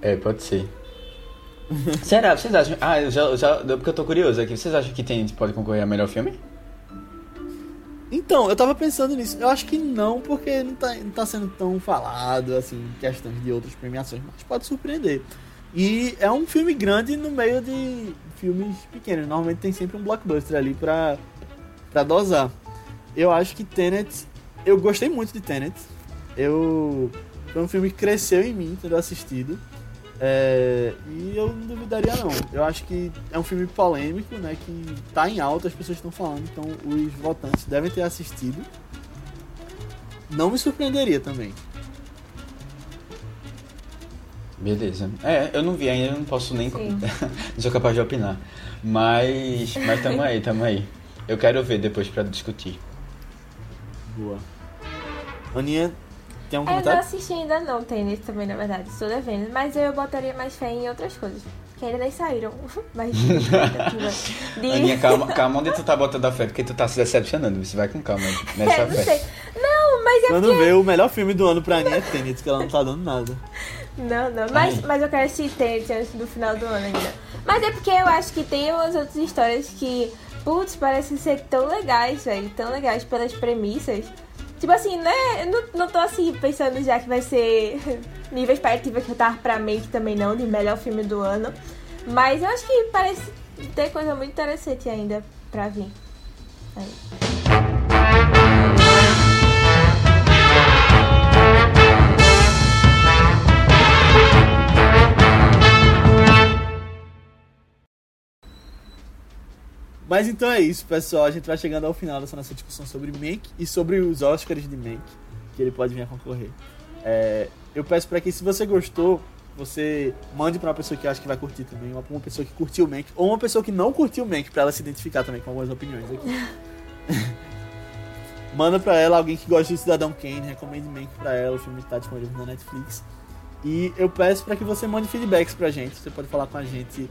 É, pode ser. Será? Vocês acham. Ah, eu já, eu já. Porque eu tô curioso aqui. Vocês acham que tem pode concorrer a melhor filme? Então, eu tava pensando nisso. Eu acho que não, porque não tá, não tá sendo tão falado, assim, questões de outras premiações. Mas pode surpreender. E é um filme grande no meio de filmes pequenos. Normalmente tem sempre um blockbuster ali pra, pra dosar. Eu acho que Tenet... Eu gostei muito de Tenet. Eu... Foi um filme que cresceu em mim, tendo assistido. É, e eu não duvidaria não. Eu acho que é um filme polêmico, né? Que tá em alta, as pessoas estão falando, então os votantes devem ter assistido. Não me surpreenderia também. Beleza. É, eu não vi ainda, eu não posso nem. Não sou capaz de opinar. Mas. Mas tamo aí, tamo aí. Eu quero ver depois pra discutir. Boa. Aninha, tem um É, eu não comentário? assisti ainda não, Tenet também, na verdade. Estou devendo. Mas eu botaria mais fé em outras coisas. Que ainda nem saíram. Mas de... Aninha, calma, calma onde tu tá botando a fé, porque tu tá se decepcionando. Você vai com calma nessa É, não fé. sei. Não, mas é Quando vê o melhor filme do ano pra Aninha é Tenet, que ela não tá dando nada. Não, não. Mas, Ai. mas eu quero assistir Tenet antes do final do ano ainda. Mas é porque eu acho que tem umas outras histórias que, putz, parecem ser tão legais, velho. Tão legais pelas premissas. Tipo assim, né? Não, não tô assim pensando já que vai ser nível expectativa que eu tava pra Make também não, de melhor filme do ano. Mas eu acho que parece ter coisa muito interessante ainda pra vir. Aí. Mas então é isso, pessoal. A gente vai chegando ao final dessa nossa discussão sobre Mank e sobre os Oscars de Mank, que ele pode vir a concorrer. É, eu peço para que, se você gostou, você mande para uma pessoa que acha que vai curtir também, uma, uma pessoa que curtiu o Mank, ou uma pessoa que não curtiu o Mank, para ela se identificar também com algumas opiniões aqui. Manda pra ela alguém que gosta de Cidadão Kane, recomende Mank pra ela, o filme tá disponível na Netflix. E eu peço para que você mande feedbacks pra gente. Você pode falar com a gente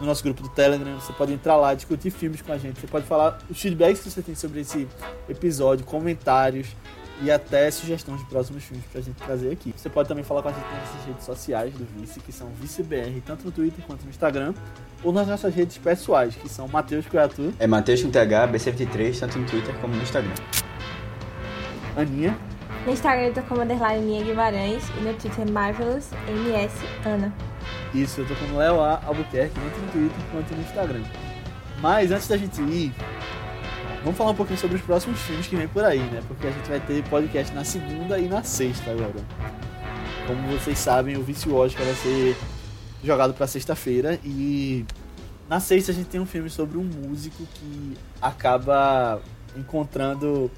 no nosso grupo do Telegram, você pode entrar lá, discutir filmes com a gente. Você pode falar os feedbacks que você tem sobre esse episódio, comentários e até sugestões de próximos filmes pra gente trazer aqui. Você pode também falar com a gente nas redes sociais do Vice, que são ViceBR, tanto no Twitter quanto no Instagram, ou nas nossas redes pessoais, que são Matheus Coiatu, É Matheus com TH, B73, tanto no Twitter como no Instagram. Aninha, No Instagram eu tô como underline Minha Guimarães e no Twitter Marvelous MS Ana. Isso, eu tô com o Léo A. Albuquerque, tanto no Twitter quanto no Instagram. Mas antes da gente ir, vamos falar um pouquinho sobre os próximos filmes que vem por aí, né? Porque a gente vai ter podcast na segunda e na sexta agora. Como vocês sabem, o Vício Oscar vai ser jogado pra sexta-feira e Na sexta a gente tem um filme sobre um músico que acaba encontrando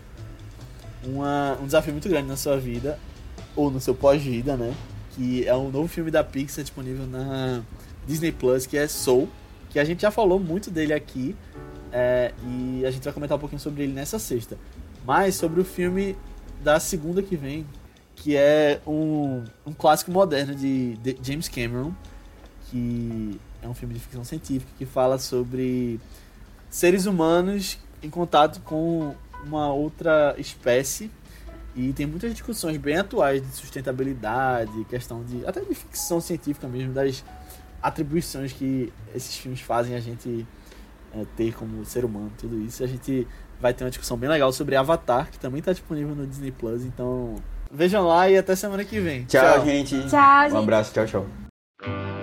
uma, um desafio muito grande na sua vida, ou no seu pós-vida, né? Que é um novo filme da Pixar disponível na Disney Plus, que é Soul, que a gente já falou muito dele aqui, é, e a gente vai comentar um pouquinho sobre ele nessa sexta. Mas sobre o filme da segunda que vem, que é um, um clássico moderno de, de James Cameron, que é um filme de ficção científica que fala sobre seres humanos em contato com uma outra espécie e tem muitas discussões bem atuais de sustentabilidade, questão de até de ficção científica mesmo das atribuições que esses filmes fazem a gente é, ter como ser humano, tudo isso. A gente vai ter uma discussão bem legal sobre Avatar, que também está disponível no Disney Plus, então vejam lá e até semana que vem. Tchau, tchau. gente. Tchau, Um gente. abraço, tchau, tchau.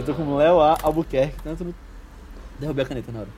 Eu tô com o Léo A. Albuquerque, tanto no... Derrubei a caneta na hora.